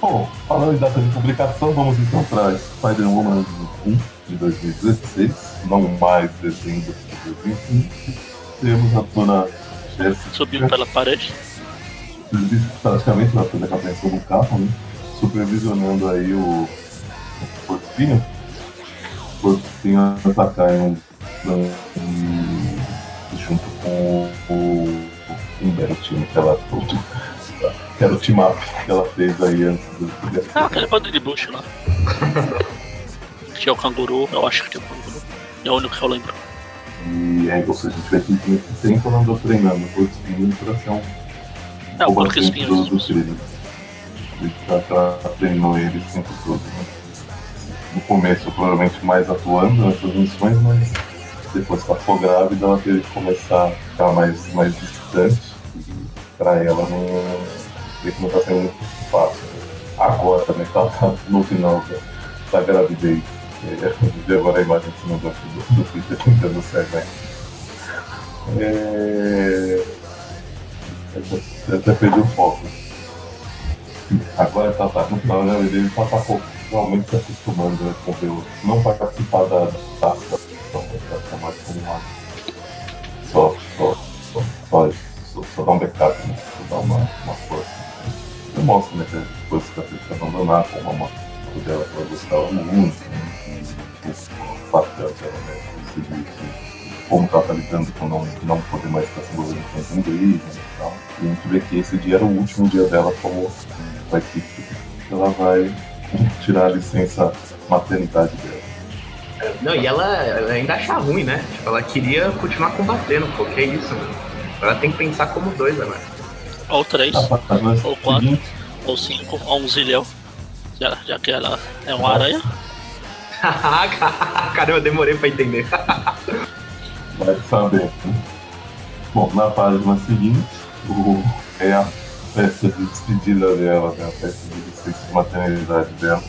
Bom, falando em data de publicação, vamos então para Spider-Woman 1 de 2016, não mais dezembro de 2015. Temos a dona Jéssica. Subiu pela parede. Praticamente na frente da atenção do carro, né? Supervisionando aí o, o Porto-Espinho. O Porto-Espinho atacar em um, junto com o, um belo time que ela. *laughs* Que era o team up que ela fez aí antes do. Ah, aquele bando de bush lá. *laughs* que é o canguru, eu acho que é o canguru. É o único que eu lembro. E aí, ou seja, a gente vai ter que ela andou treinando o espinho pra ser um. É, o porco espinho. Do, do trilho. Ele tá, tá, treinou ele o tempo todo. Né? No começo, provavelmente mais atuando nessas missões, mas depois que ela ficou grávida, ela teve que começar a ficar mais, mais distante. E pra ela não, isso não tá sendo muito fácil. Agora, né, que ela tá no final da, da gravidez. É, agora a imagem que *laughs* não do, do tentando ser, né? É... Eu até perdi o foco. Agora ela tá no final da gravidez, ela tá realmente se acostumando né, com conteúdo. Não participar da taça, então ficar mais como. Só, só, só, só, só, só dar um backup, né? Só dar uma, uma força. Eu mostro, né? Que depois que ela fica abandonar, como uma dela que ela gostava muito, né? o papel dela, né? Decidir como ela tá lidando com não, não poder mais estar se envolvendo com as igrejas e tal. E a gente vê que esse dia era o último dia dela como vai que ela vai tirar a licença maternidade dela. Não, e ela, ainda acha ruim, né? Tipo, ela queria continuar combatendo, pô, que é isso, mano. Ela tem que pensar como dois agora. Ou três, ou quatro, ou cinco, ou um zilhão. Já, já que ela é uma aranha. *laughs* Caramba, eu demorei pra entender. Vai saber. Bom, na página seguinte, o, é a festa de despedida dela, né? a festa de licença de maternidade dela.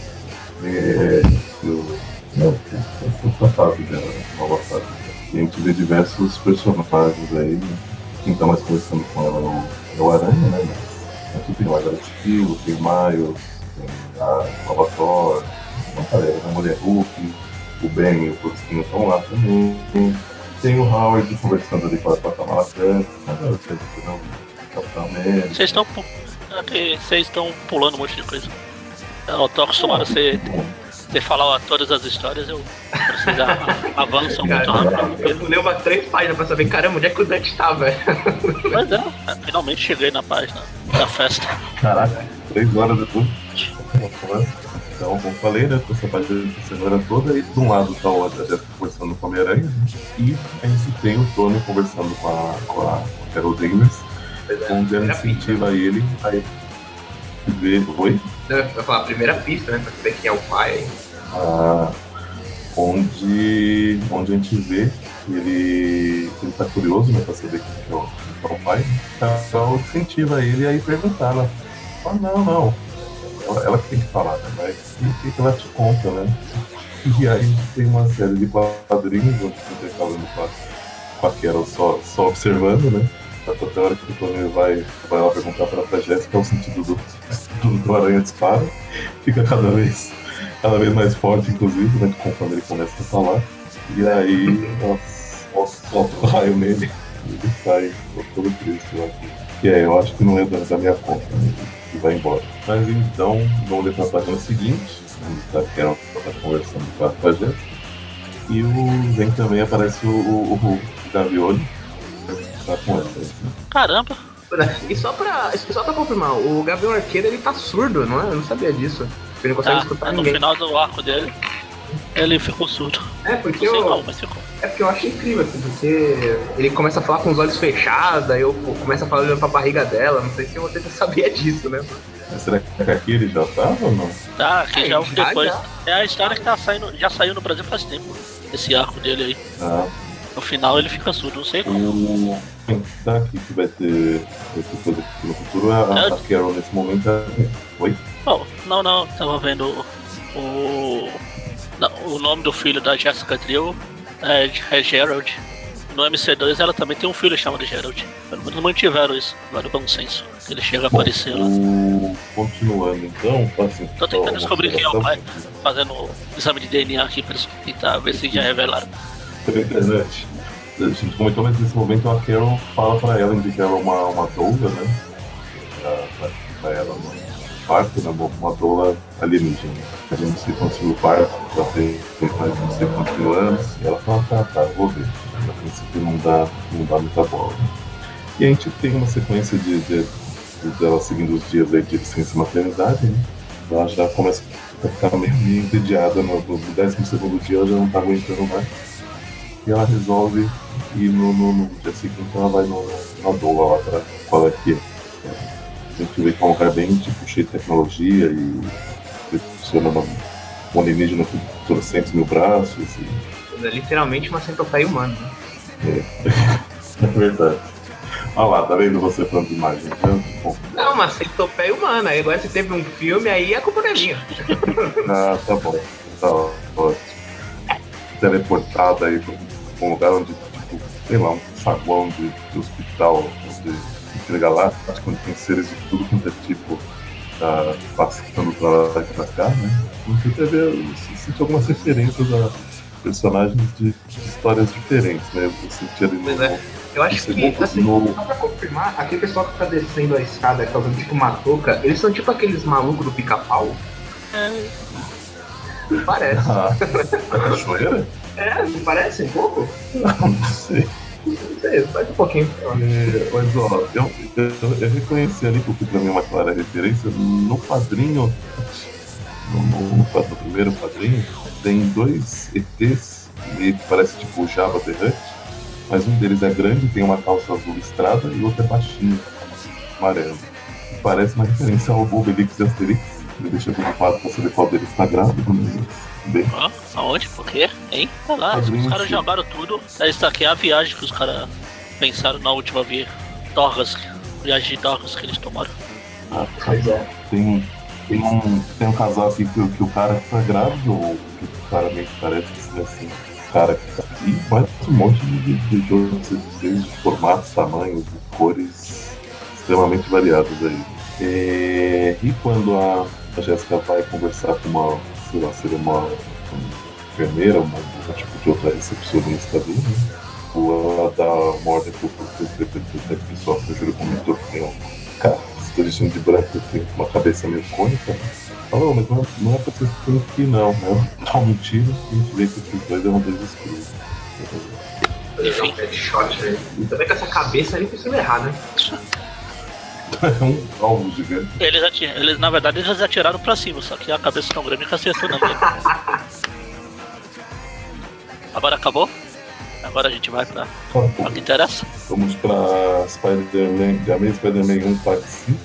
É, eu, não, essa fase dela, né? nova fase. E a gente vê diversos personagens aí, né? Quem tá mais conversando com ela é o, é o Aranha, né? Aqui tem o Esquilo, tem o Miles, tem a Nova Thor, uma galera, a Mulher Hulk, o Ben e o Porquinho estão lá também. Tem o Howard conversando ali com a, Kamala Khan, Capitão América. Vocês estão vocês estão pulando um monte de coisa. Eu tô acostumado a ser. Você falar todas as histórias, eu vocês avançam *laughs* muito rápido. Eu pulei umas três páginas pra saber, caramba, onde é que o Dante tá, velho? Mas é, finalmente cheguei na página da festa. Caraca, três horas depois. Então, como falei, né, essa página da semana toda, e de um lado tá o Jéssica conversando com a Homem-Aranha, e a gente tem o Tony conversando com a, com a Carol Danvers, é, onde ela incentiva ele a ver. Oi? Eu vou falar a primeira pista, né, pra saber quem é o pai. Ah, onde, onde a gente vê que ele, ele tá curioso, né, pra saber quem é o, quem é o pai, então incentiva ele a ir perguntar, né? Ah, não, não ela, ela que tem que falar, né? Mas o que ela te conta, né? E aí tem uma série de quadrinhos onde você está falando com a, Carol só, só observando, né? Até a hora que o Tony vai, vai lá perguntar para a Jéssica o sentido do, do, do aranha dispara. Fica cada vez, cada vez mais forte, inclusive, né? Conforme ele começa a falar. E aí ela solta o raio nele e ele sai todo triste lá. Que é, eu acho que não é da minha conta, né? E vai embora. Mas então, vamos ler para a página seguinte, onde tá, Carol está conversando com a, Jéssica. E o vem também aparece o, o, o Gavioli, tá com ela. Assim. Caramba! E só pra, só pra confirmar, o Gavião Arqueiro ele tá surdo, não é? Eu não sabia disso. Ele não consegue tá, escutar no ninguém. No final do arco dele, ele ficou surdo. É, porque eu, não, mas ficou. É porque eu acho incrível, assim, porque ele começa a falar com os olhos fechados, aí eu começo a falar olhando pra barriga dela, não sei se você já *laughs* sabia disso, né? Mas será que aqui ele já tava ou não? Tá, aqui É, já já, depois. já. É a história que tá saindo, já saiu no Brasil faz tempo. Esse arco dele aí. Ah, No final ele fica surdo, não sei como. o. Quem tá aqui que vai ter, coisa aqui no futuro é a, a Carol nesse momento. É... Oi? Oh, não, não, tava vendo O, não, o nome do filho da Jessica Drill é, é Gerald. No MC2 ela também tem um filho chamado Gerald. Pelo menos mantiveram isso, agora bom senso. Ele chega a aparecer lá. O... Continuando então, assim, Tô tentando descobrir quem é o pai, fazendo exame de DNA aqui pra tentar ver se já revelaram. pela internet. A gente comentou, mas nesse momento a Carol fala pra ela de que ela é uma, uma doula, né? Pra, pra, pra ela no parto, né? Uma, doula alienígena. A gente sei quantos mil partos, já tem, mais não sei quantos mil anos. E ela fala, tá, tá, vou ver. A princípio não dá, não dá muita bola. E a gente tem uma sequência de, de, de dela seguindo os dias aí de licença maternidade, né? Ela já começa a ficar meio, meio entediada no, no 12 segundo dia, ela já não tá aguentando mais. E ela resolve ir no, no, no dia seguinte, ela vai no, na doula lá pra qual é que é. A gente vê que é um lugar bem tipo, cheio de tecnologia e que funciona uma, um alienígena com 300 mil braços. E, É literalmente uma centopeia humana. Né? *laughs* é verdade. Olha lá, tá vendo você falando de imagem? Né? Bom, Não, uma centopeia humana. Agora se teve um filme, aí a culpa não é minha. ah, tá bom. Tá ótimo. Teleportada aí pra um lugar onde, tipo, sei lá, um saguão de, de hospital, de intergaláctico, onde tem seres de tudo quanto é tipo, tá passando pra lá e pra cá, né? Você teve, você sentiu algumas referências a personagens de, de histórias diferentes, né? Eu senti ali no, Pois é. Eu acho Você que, assim, no- só pra confirmar, aquele pessoal que tá descendo a escada, fazendo tipo uma touca, eles são tipo aqueles malucos do pica-pau? *laughs* É, Parece. Ah, cachoeira? É, não parece um pouco? Não sei. Sei, faz um pouquinho. É, mas ó, eu, eu, eu reconheci ali, porque pra mim é uma clara referência, no quadrinho, no, no, no primeiro quadrinho, tem dois ETs, que parece tipo Java The Hutt, mas um deles é grande, tem uma calça azul listrada, e o outro é baixinho, amarelo. Parece uma referência ao Obelix e Asterix, me deixa preocupado pra saber qual deles tá grávido, mas ó, aonde? Por quê? Hein? Tá lá, os Quadrinho, caras jogaram tudo. Essa aqui é a viagem que os caras pensaram na última via. Dorgas, viagem de Dorgas que eles tomaram. Ah, Pois é. Tem, tem, um, tem um casal aqui que, que o cara tá grávido, ou que claramente parece ser assim, o cara que tá aqui, mas um monte de, de, ETs de formatos, tamanhos, e cores extremamente variados aí. É, e quando a, a Jéssica vai conversar com uma, sei lá, seria uma, uma enfermeira, uma, um tipo de outra recepcionista ali, né? Ou ela dá uma ordem pro pro pessoal que eu juro que tem um cara estou vestindo de branco, tem uma cabeça meio cônica. Falou, mas não, não é pra vocês terem que ir, não. Né? Toma um tiro e a gente vê que esses dois eram dois escuros. Enfim. Um headshot, né? E também com essa cabeça aí precisa errar, né? *laughs* É um alvo gigante. Eles, ati- eles, na verdade, eles atiraram pra cima, só que a cabeça tão grande que acertou na minha. Agora acabou? Agora a gente vai pra o que interessa. Vamos pra Spider-Man, The Amazing Spider-Man 1, parte 5.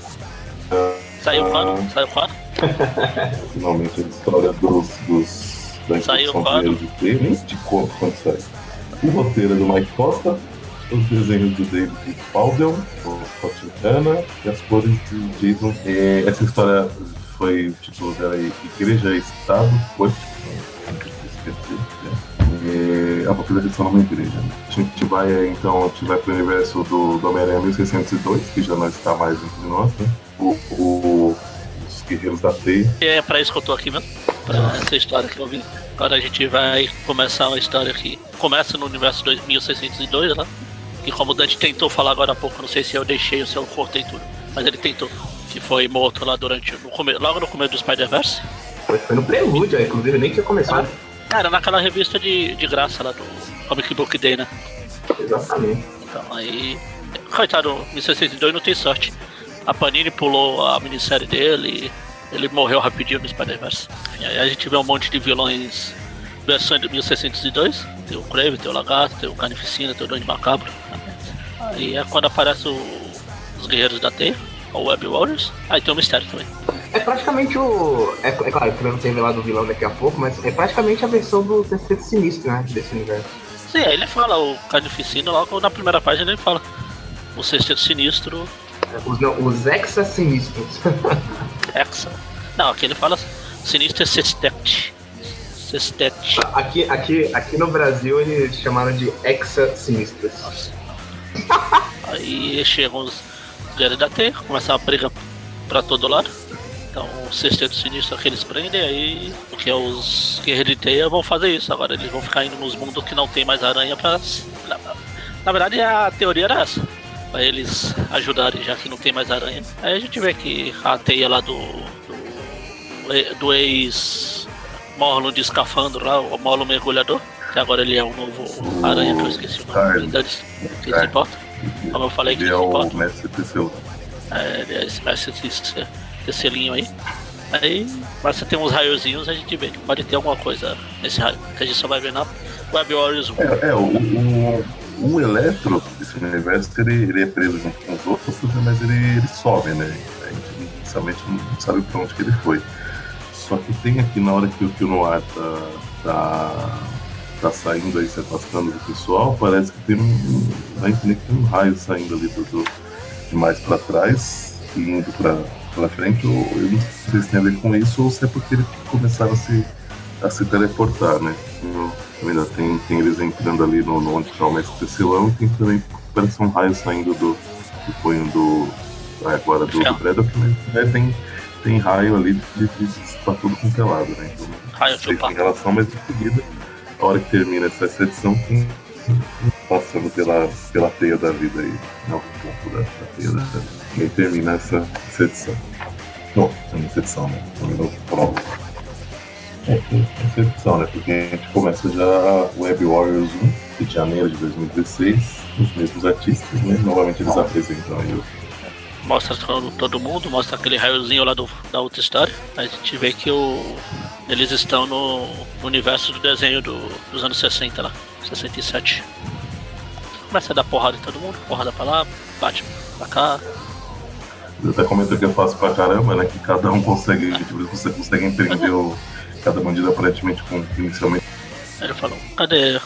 Saiu Ah. quando? *laughs* Saiu quando? Finalmente a história dos, dos, da Saiu quando? de de conto quando sai. O roteiro é do Mike Costa, os desenhos do David Faldel, o Scott Hanna e as cores de Jason. É, essa história foi o título dela é Igreja e Estado, foi esqueci. É, a papel da numa igreja. né? A gente vai é, então, a gente vai pro universo do, do Homem-Aranha 1602, que já não está mais entre nós, né? O, o- os Guerreiros da Teia. E é pra isso que eu tô aqui mesmo. Pra essa história que eu vi. Agora a gente vai começar uma história que começa no universo 2602 lá. Que como o Dante tentou falar agora há pouco, não sei se eu deixei ou se eu cortei tudo. Mas ele tentou. Que foi morto lá durante. No come, logo no começo do Spider-Verse. Foi, foi no prelúdio, aí, inclusive nem tinha começado. Cara, naquela revista de, de graça lá do Comic Book Day, né? Exatamente. Então aí. Coitado, 1602 não tem sorte. A Panini pulou a minissérie dele e ele morreu rapidinho no Spider-Verse. Aí a gente vê um monte de vilões versão de 1602. Tem o Crave, tem o Lagarto, tem o Carnificina, tem o Duende Macabro. Aí é quando aparece o- os Guerreiros da Teia, o Web Warriors. Aí tem o Mistério também. É praticamente o. É, é claro que vamos ser revelado o vilão daqui a pouco, mas é praticamente a versão do Sexteto Sinistro, né? Desse universo. Sim, aí ele fala, o Carnificina, logo na primeira página ele fala. O Sexteto Sinistro Os, não, os Hexa Sinistros. *laughs* Hexa. Não, aqui ele fala sinistro é Sestet. Aqui, aqui, aqui no Brasil eles chamaram de Hexa Sinistras. Aí chegam os guerreiros da Terra, começa a briga pra todo lado. Então o sexteto sinistro que eles prendem, aí porque os guerreiros de teia vão fazer isso. Agora eles vão ficar indo nos mundos que não tem mais aranha pra. Na, na verdade a teoria era essa. Pra eles ajudarem, já que não tem mais aranha. Aí a gente vê que a teia lá do. do, do ex. Morlun de escafandro lá, o Morlun mergulhador. Que agora ele é o novo aranha que eu esqueci o nome. Quem se importa? Como eu falei, quem Ele se é o importa? mestre Teseu. É, ele é esse, esse, esse, esse selinho aí. Aí, mas você tem uns raiozinhos, a gente vê que pode ter alguma coisa nesse raio. Que a gente só vai ver na Web Warriors 1. É, é o, o, o Eletro desse universo, ele, ele é preso junto com os outros, né, mas ele, ele some, né? A gente inicialmente não sabe pra onde que ele foi. Só que tem aqui, na hora que, o- Noir tá, tá, tá saindo aí, se afastando do pessoal, parece que tem um, vai entender que tem um raio saindo ali do, do- de mais pra trás e indo pra, pra frente. Ou, eu não sei se tem a ver com isso ou se é porque eles começaram a se, a se teleportar, né? Eu- Ainda tem, tem eles entrando ali no, no onde está o mestre Tecelão e tem também parece um raio saindo do, do punho do. agora do, do mas né, tem, tem raio ali de, de, de tá tudo quanto é lado, né? Então, Raio não sei tem relação, mas em seguida, a hora que termina essa, essa edição, tem passando pela, pela teia da vida aí, né? O ponto da, da teia da vida. E aí termina essa, essa edição. Bom, essa edição, né? Termina o prólogo. É, essa edição, né? Porque a gente começa já Web Warriors 1, de janeiro de 2016, os mesmos artistas, né? Novamente eles apresentam aí o Mostra todo, todo mundo, mostra aquele raiozinho lá do, da outra história. A gente vê que o, eles estão no, no universo do desenho do, dos anos 60 lá, 67. Começa a dar porrada em todo mundo, porrada pra lá, bate pra cá. Eu até comento que é fácil pra caramba, né? Que cada um consegue, tipo, conseguem, conseguem prender o, cada bandido aparentemente com inicialmente. Ele falou, cadê?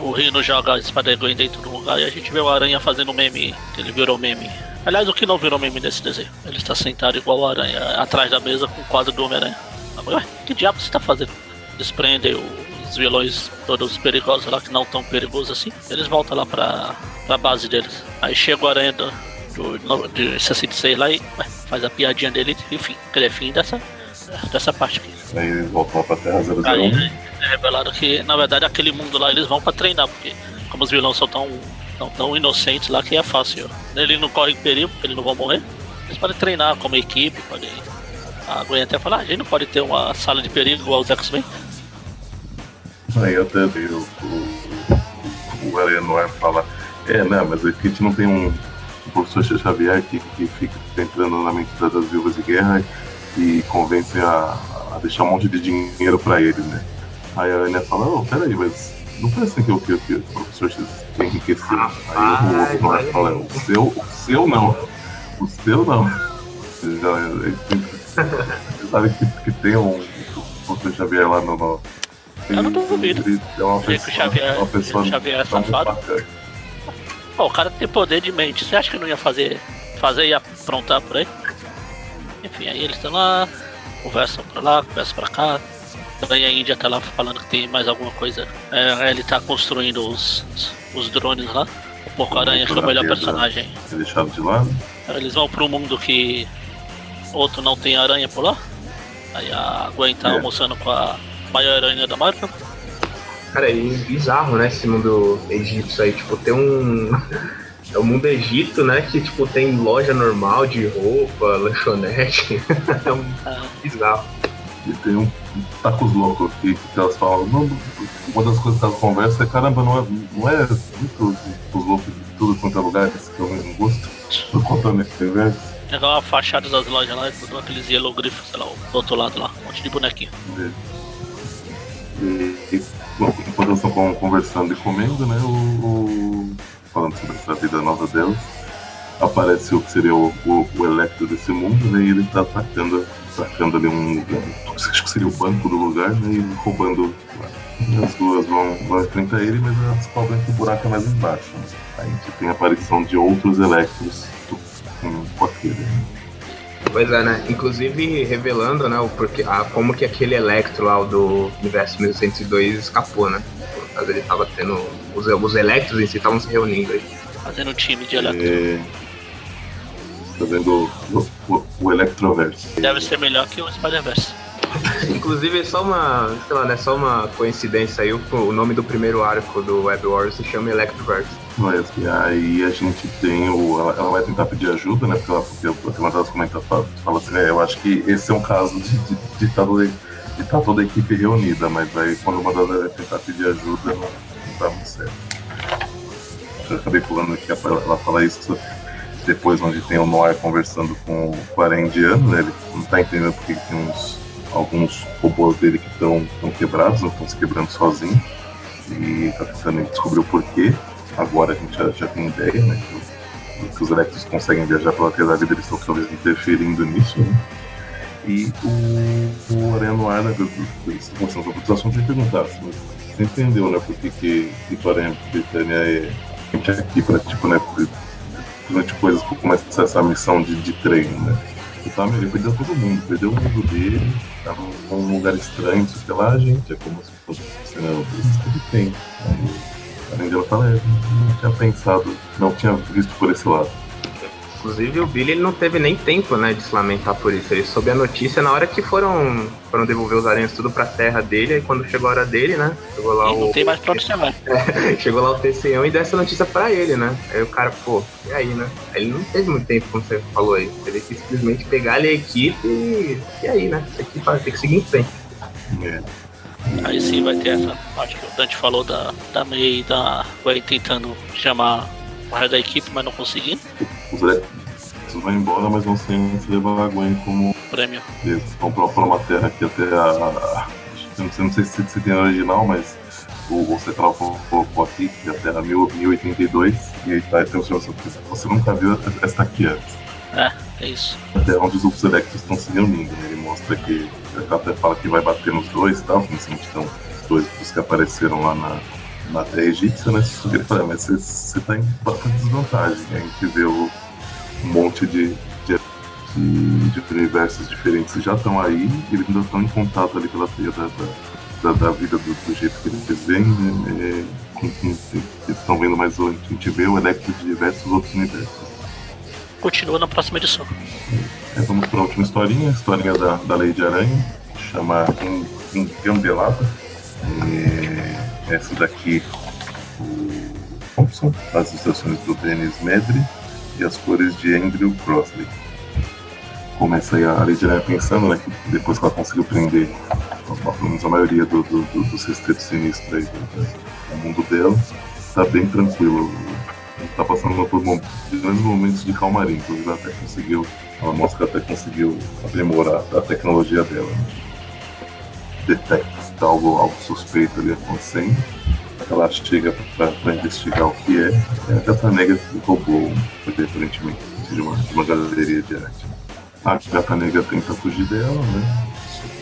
O Rino joga a espada dentro do lugar e a gente vê o Aranha fazendo meme, ele virou meme. Aliás, o que não virou meme desse desenho? Ele está sentado igual o Aranha, atrás da mesa com o quadro do Homem-Aranha. Ué, que diabo você tá fazendo? Desprende os vilões todos perigosos lá, que não tão perigosos assim. Eles voltam lá pra, pra base deles. Aí chega o Aranha do, do, de 66 lá e ué, faz a piadinha dele e fim. Que é fim dessa, dessa parte aqui. Aí eles voltam lá pra Terra 001. Aí é revelado que, na verdade, aquele mundo lá eles vão pra treinar, porque como os vilões são tão, tão, inocentes lá que é fácil. Ele não corre perigo, porque eles não vão morrer. Eles podem treinar como equipe, podem. A Gwen até fala, ah, a gente não pode ter uma sala de perigo igual os X-Men. Aí até veio o, o, o Aranha Noir fala, é, né, mas a gente não tem um, um professor Xavier que, que fica entrando na mente das viúvas de guerra e convence a, a deixar um monte de dinheiro pra eles, né? Aí a Aranha fala, oh, peraí, mas não parece que o que, que o professor X quer enriquecer. Aí o, o Noir fala, o seu, o seu não. O seu não. Você já- Você sabe que, que tem um professor Xavier lá no. no Eu não duvido. Ele é uma Vê que o pessoa, Xavier- uma pessoa o Xavier é tão safado. bacana. Pô, o cara tem poder de mente. Você acha que não ia fazer, fazer e aprontar por aí? Enfim, aí eles estão lá, conversam pra lá, conversam pra cá. Também a Índia tá lá falando que tem mais alguma coisa. É, ele tá construindo os, os drones lá. O Porco-Aranha que é o melhor personagem. É deixado de lado. Eles vão pro mundo que outro não tem aranha por lá. Aí a Gwen tá É. almoçando com a maior aranha da Marvel. Cara, é bizarro, né? Esse mundo egípcio aí. Tipo, tem um. *laughs* É o mundo Egito, né? Que, tipo, tem loja normal de roupa, lanchonete. *laughs* é um Ah, bizarro. E tem um tacos loucos que, que elas falam. Não, uma das coisas que elas conversam é: caramba, não é, não é muito os loucos de tudo quanto é lugar, que o mesmo gosto. Tô contando esse universo. Pegar uma fachada das lojas lá e botou aqueles hieroglifos, sei lá, do outro lado lá, um monte de bonequinho. E, e, bom, enquanto eles estão con- conversando e comendo, né, o, o- falando sobre essa vida nova delas, aparece o que seria o, o, o Electro desse mundo, né, e ele tá atacando, atacando ali um, acho que seria o banco do lugar, né, e roubando. As duas vão, vão enfrentar ele, mas elas descobrem que o buraco é mais embaixo. né. Aí a gente tem a aparição de outros Electros com, com aquele. né. Pois é, né? Inclusive revelando, né, o porquê, a, como que aquele Electro lá do universo 1902 escapou, né? Por causa ele tava tendo. Os, os Electros em si estavam se reunindo aí. Fazendo um time de Electro. É... Fazendo o, o, o Electroverse. Deve ser melhor que o Spider-Verse. *laughs* Inclusive, só uma, sei lá, né, só uma coincidência aí, o, o nome do primeiro arco do Web Wars se chama Electroverse. Mas e aí a gente tem o. Ela, ela vai tentar pedir ajuda, né? Porque, ela, porque uma das comentas fala, fala assim, é, eu acho que esse é um caso de, de, de, estar toda, de estar toda a equipe reunida, mas aí quando uma delas vai tentar pedir ajuda, não, não tá muito certo. Eu acabei pulando aqui, ela, ela fala isso depois onde tem o Noir conversando com, o Arendiano, né? Ele não tá entendendo porque tem uns alguns robôs dele que estão quebrados, não estão se quebrando sozinhos. E tá tentando descobrir o porquê. Agora a gente já, já tem ideia, né? Que, que os Electros conseguem viajar pela Terra da Vida, eles estão talvez interferindo nisso, né? E o, o Aranha Noir, né? Eles estão começando sobre os assuntos e perguntar se você entendeu, né? Por que, que, que o Aranha Britânia é aqui pra, tipo, né? Durante coisas como essa missão de, de treino, né? ele perdeu todo mundo, perdeu o mundo dele, tava num lugar estranho, sei que lá, gente, é como se fosse né, isso que tem. Além dela é, não tinha pensado, não tinha visto por esse lado. Inclusive o Billy ele não teve nem tempo, né, de se lamentar por isso. Ele soube a notícia na hora que foram, foram devolver os aranhas tudo pra terra dele, aí quando chegou a hora dele, né? Chegou lá e o. Não tem mais pra onde chamar. *laughs* chegou lá o TCão e deu essa notícia pra ele, né? Aí o cara, pô, e aí, né? Aí ele não teve muito tempo, como você falou aí. Ele quis simplesmente pegar ali a equipe e. E aí, né? A equipe vai ter que seguir em frente. É. Aí sim vai ter essa parte que o Dante falou da, da May da vai tentando chamar o resto da equipe, mas não conseguindo. Os Electros vão embora, mas vão sem se levar a Gwen como prêmio. Eles pra uma terra que até a. a não, sei, não sei se, se tem a original, mas o, o Central colocou aqui, que é a Terra 1082, e aí tá, tem o senhor você nunca viu essa aqui antes. É, é isso. Até onde os Electros estão se reunindo, né? Ele mostra que. Até fala que vai bater nos dois e tal, estão os dois que apareceram lá na, na terra egípcia, né? Fala, mas você, você tá em bastante desvantagem. Né? A gente vê o, um monte de, de, de, de universos diferentes que já estão aí eles ainda estão em contato ali pela teia da, da, da, vida do, do, jeito que eles veem, né? É, eles estão vendo mais a gente vê o Electro de diversos outros universos. Continua na próxima edição. É, vamos para a última historinha, a historinha da, da Lei de Aranha, chama Engambelada. É, essa daqui, o Thompson, as ilustrações do Dennis Medri e as cores de Andrew Crossley. Começa aí a Aranha pensando, né, que depois que ela conseguiu prender pelo menos a maioria do, do, do, dos resteiros sinistros aí do, do mundo dela, tá bem tranquilo tá passando por grandes momentos de calmaria, inclusive ela até conseguiu, ela mostra que até conseguiu aprimorar a tecnologia dela. Né? Detecta algo, algo suspeito ali acontecendo. Ela chega para investigar o que é. É a gata negra que roubou aparentemente de uma, de uma galeria de arte. A gata negra tenta fugir dela, né?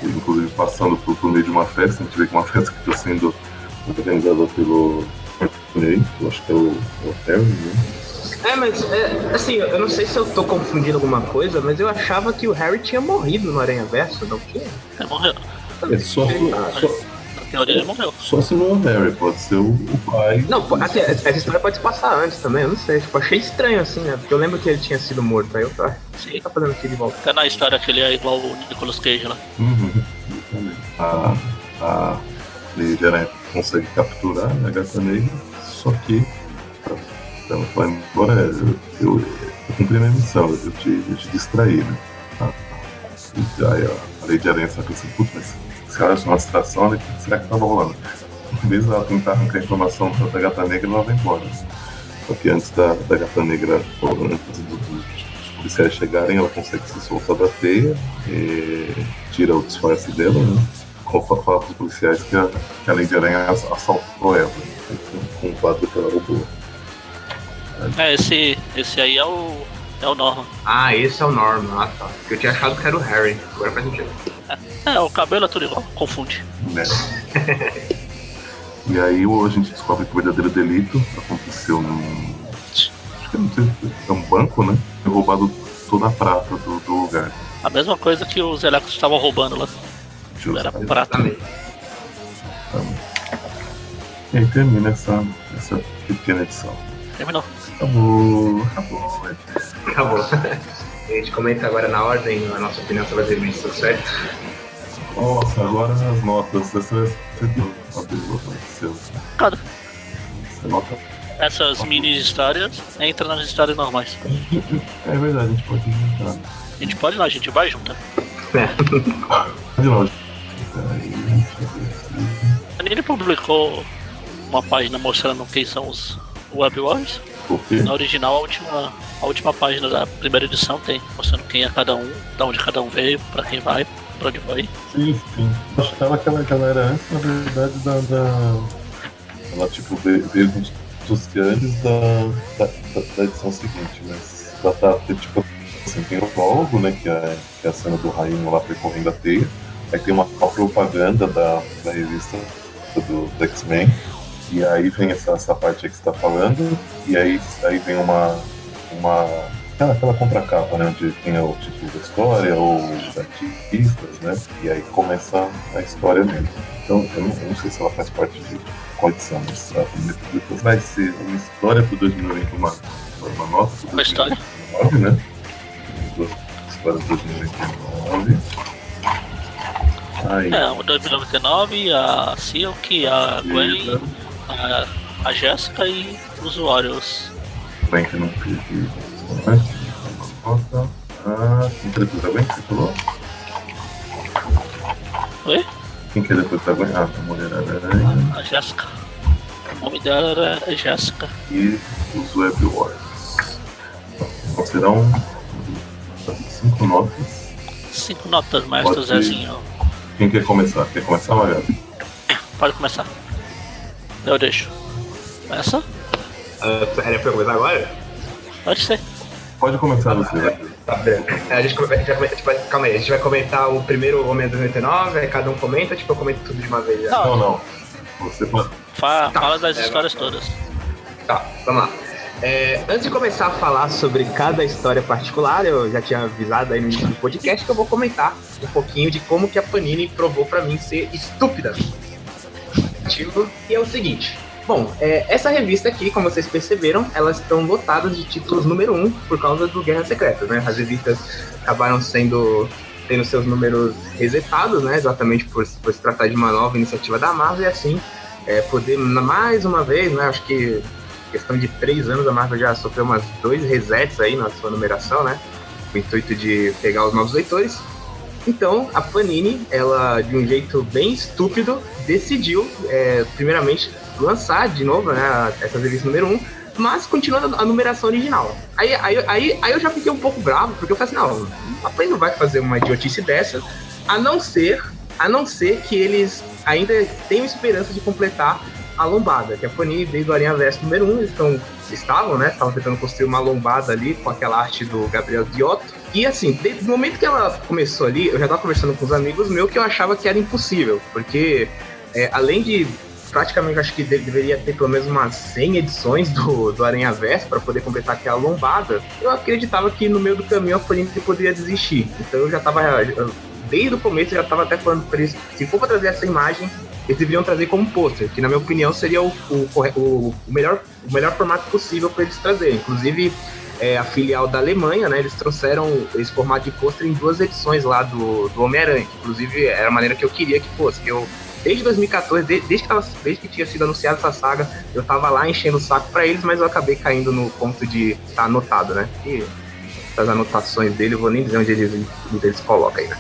Inclusive passando por, por meio de uma festa, a gente vê que é uma festa que está sendo organizada pelo Ney, eu acho que é o, é o Harry, né? É, mas é, assim, eu não sei se eu tô confundindo alguma coisa, mas eu achava que o Harry tinha morrido no Aranha Verso, não tinha? É, morreu. É só, só, teoria ele morreu. Só se não é o Harry, pode ser o, o pai. Não, assim, essa história pode se passar antes também, eu não sei. Tipo, achei estranho assim, né? Porque eu lembro que ele tinha sido morto, aí eu o que tá fazendo aqui de volta? Até na história que ele é igual o Nicolas Cage lá. Uhum, a, a Lady Aranha consegue capturar a gata negra só que ela vai embora, eu, eu, eu cumpri minha missão, eu te, eu te distraí, né? Ah, e aí a Lei de Aranha está pensando, putz, mas se ela é uma distração, né? o que será que estava rolando? Em vez dela tentar arrancar informação da gata negra, ela vai embora. Só que antes da, da gata negra, antes dos, dos policiais chegarem, ela consegue se soltar da teia, tira o disfarce dela, né? Fala para os policiais que a, que a de Aranha assaltou ela. Né? com o quadro que ela roubou. É, esse, esse aí é o. É o Norman. Ah, esse é o Norman. Ah, tá. Porque eu tinha achado que era o Harry. Agora faz sentido. É, *laughs* é o cabelo é tudo igual. Confunde. Né? e aí a gente descobre que o verdadeiro delito aconteceu num. Acho que é, é um banco, né? Foi roubado toda a prata do, do lugar. A mesma coisa que os Electros estavam roubando lá. Justo. Era prata. E aí termina essa, essa pequena edição. Terminou. Acabou. Acabou. Acabou. A gente comenta agora na ordem a nossa opinião sobre as revistas, certo? Nossa, agora as notas. Essa vai ser do seu. Cada. Você nota. Essas mini histórias entram nas histórias normais. É verdade, a gente pode juntar. A gente pode não, a gente vai junto. É. De aqui. Ele publicou uma página mostrando quem são os Web Na original, a última, a última página da primeira edição tem mostrando quem é cada um, da onde cada um veio, pra quem vai, pra onde vai. Sim, sim. Eu achava que ela, que ela era antes, na verdade, da. da... Ela, tipo, veio, veio dos, dos grandes da, da, da, da edição seguinte, mas ela tá, tipo, assim, tem o prólogo, né, que é, que é a cena do Rainho lá percorrendo a teia. Aí tem uma, uma propaganda da, da revista do, do X-Men. E aí vem essa, essa parte aí que você tá falando, e aí, aí vem uma. uma aquela, aquela contracapa, né? Onde tem o título da história, ou os artistas, né? E aí começa a história mesmo. Então eu não, eu não sei se ela faz parte de qual edição, mas a primeira publicação vai ser uma história pro 2020, uma, uma nota história. 2019, né? Duas histórias pro 2029. Aí, É, o 2099, a Silk, a Gwen, a, a Jéssica e os Warriors. Bem que não antes. Nota. Ah, quem que é depois da Gwen que você falou? Oi? Quem que é depois da Gwen? Ah, a Mulher Aranha A Jéssica. O nome dela era Jéssica. e os Web Wars. Então serão cinco notas. Cinco notas, mestre Pode- Zezinho. Quem quer começar? Quer começar, Magali? Pode começar. Eu deixo. Ah, era pra eu começar agora? Pode ser. Pode começar vai. Tá, beleza. É, a, gente, vai, a gente vai- calma aí, a gente vai comentar o primeiro Homem do 99, aí cada um comenta, tipo, eu comento tudo de uma vez já. Não. Não. Você pode. Fa- Tá. Fala das É, histórias vai. todas. Tá, vamos lá. É, antes de começar a falar sobre cada história particular, eu já tinha avisado aí no início do podcast que eu vou comentar um pouquinho de como que a Panini provou pra mim ser estúpida. Motivo, E é o seguinte. Bom, é, essa revista aqui, como vocês perceberam, elas estão lotadas de títulos número 1 um por causa do Guerra Secreta, né? As revistas acabaram sendo tendo seus números resetados, né? Exatamente por, por se tratar de uma nova iniciativa da Marvel e assim é, poder mais uma vez, né? Acho que questão de três anos a Marvel já sofreu umas dois resets aí na sua numeração, né? Com o intuito de pegar os novos leitores. Então, a Panini, ela, de um jeito bem estúpido, decidiu, é, primeiramente, lançar de novo né, essa revista número 1, um, mas continuando a numeração original. Aí, aí, aí, aí eu já fiquei um pouco bravo, porque eu falei assim, não, a Panini não vai fazer uma idiotice dessa, a não ser, a não ser que eles ainda tenham esperança de completar a lombada, que a Panini, desde o Aranha Verso número 1, um, eles estão, estavam, né, estavam tentando construir uma lombada ali com aquela arte do Gabriel Diotto, e assim, desde o momento que ela começou ali, eu já tava conversando com os amigos meus que eu achava que era impossível, porque é, além de praticamente acho que de- deveria ter pelo menos umas 100 edições do, do Aranha Verso para poder completar aquela lombada, eu acreditava que no meio do caminho a Panini poderia desistir. Então eu já tava, desde o começo, eu já tava até falando para eles, se for para trazer essa imagem, eles deveriam trazer como pôster, que na minha opinião seria o, o- o melhor, o melhor formato possível para eles trazerem. Inclusive, é, a filial da Alemanha, né? Eles trouxeram esse formato de pôster em duas edições lá do, do Homem-Aranha, inclusive era a maneira que eu queria que fosse. Eu, desde 2014, de- desde, que tava, desde que tinha sido anunciada essa saga, eu tava lá enchendo o saco pra eles, mas eu acabei caindo no ponto de estar anotado, né? E as anotações dele, eu vou nem dizer onde eles, onde eles colocam né?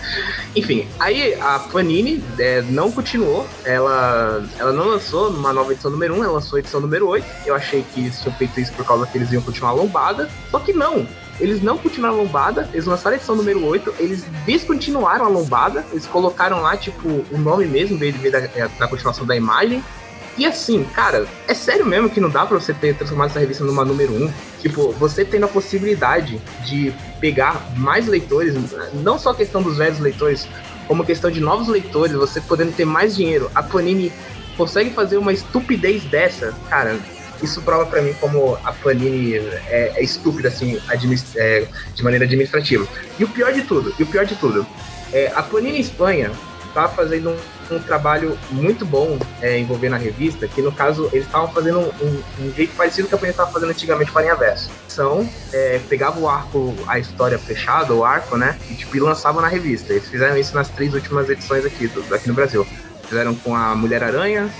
Enfim, aí a Panini é, não continuou, ela, ela não lançou uma nova edição número 1, ela lançou a edição número 8. Eu achei que eles tinham feito isso por causa que eles iam continuar lombada, só que não. Eles não continuaram a lombada, eles lançaram a edição número 8, eles descontinuaram a lombada, eles colocaram lá, tipo, o nome mesmo, ver da, da continuação da imagem. E assim, cara, é sério mesmo que não dá pra você ter transformado essa revista numa número 1? Tipo, você tendo a possibilidade de pegar mais leitores, não só a questão dos velhos leitores, como a questão de novos leitores, você podendo ter mais dinheiro. A Panini consegue fazer uma estupidez dessa, cara. isso prova para mim como a Panini é, é estúpida, assim, é, de maneira administrativa. E o pior de tudo, e o pior de tudo, é, a Panini Espanha tá fazendo um, um trabalho muito bom é, envolvendo a revista, que no caso eles estavam fazendo um, um, jeito parecido que a Panini estava fazendo antigamente com a linha Verso. São, é, pegava o arco, a história fechada, o arco, né, e tipo, e lançava na revista. Eles fizeram isso nas três últimas edições aqui, do, aqui no Brasil. Fizeram com a Mulher-Aranha,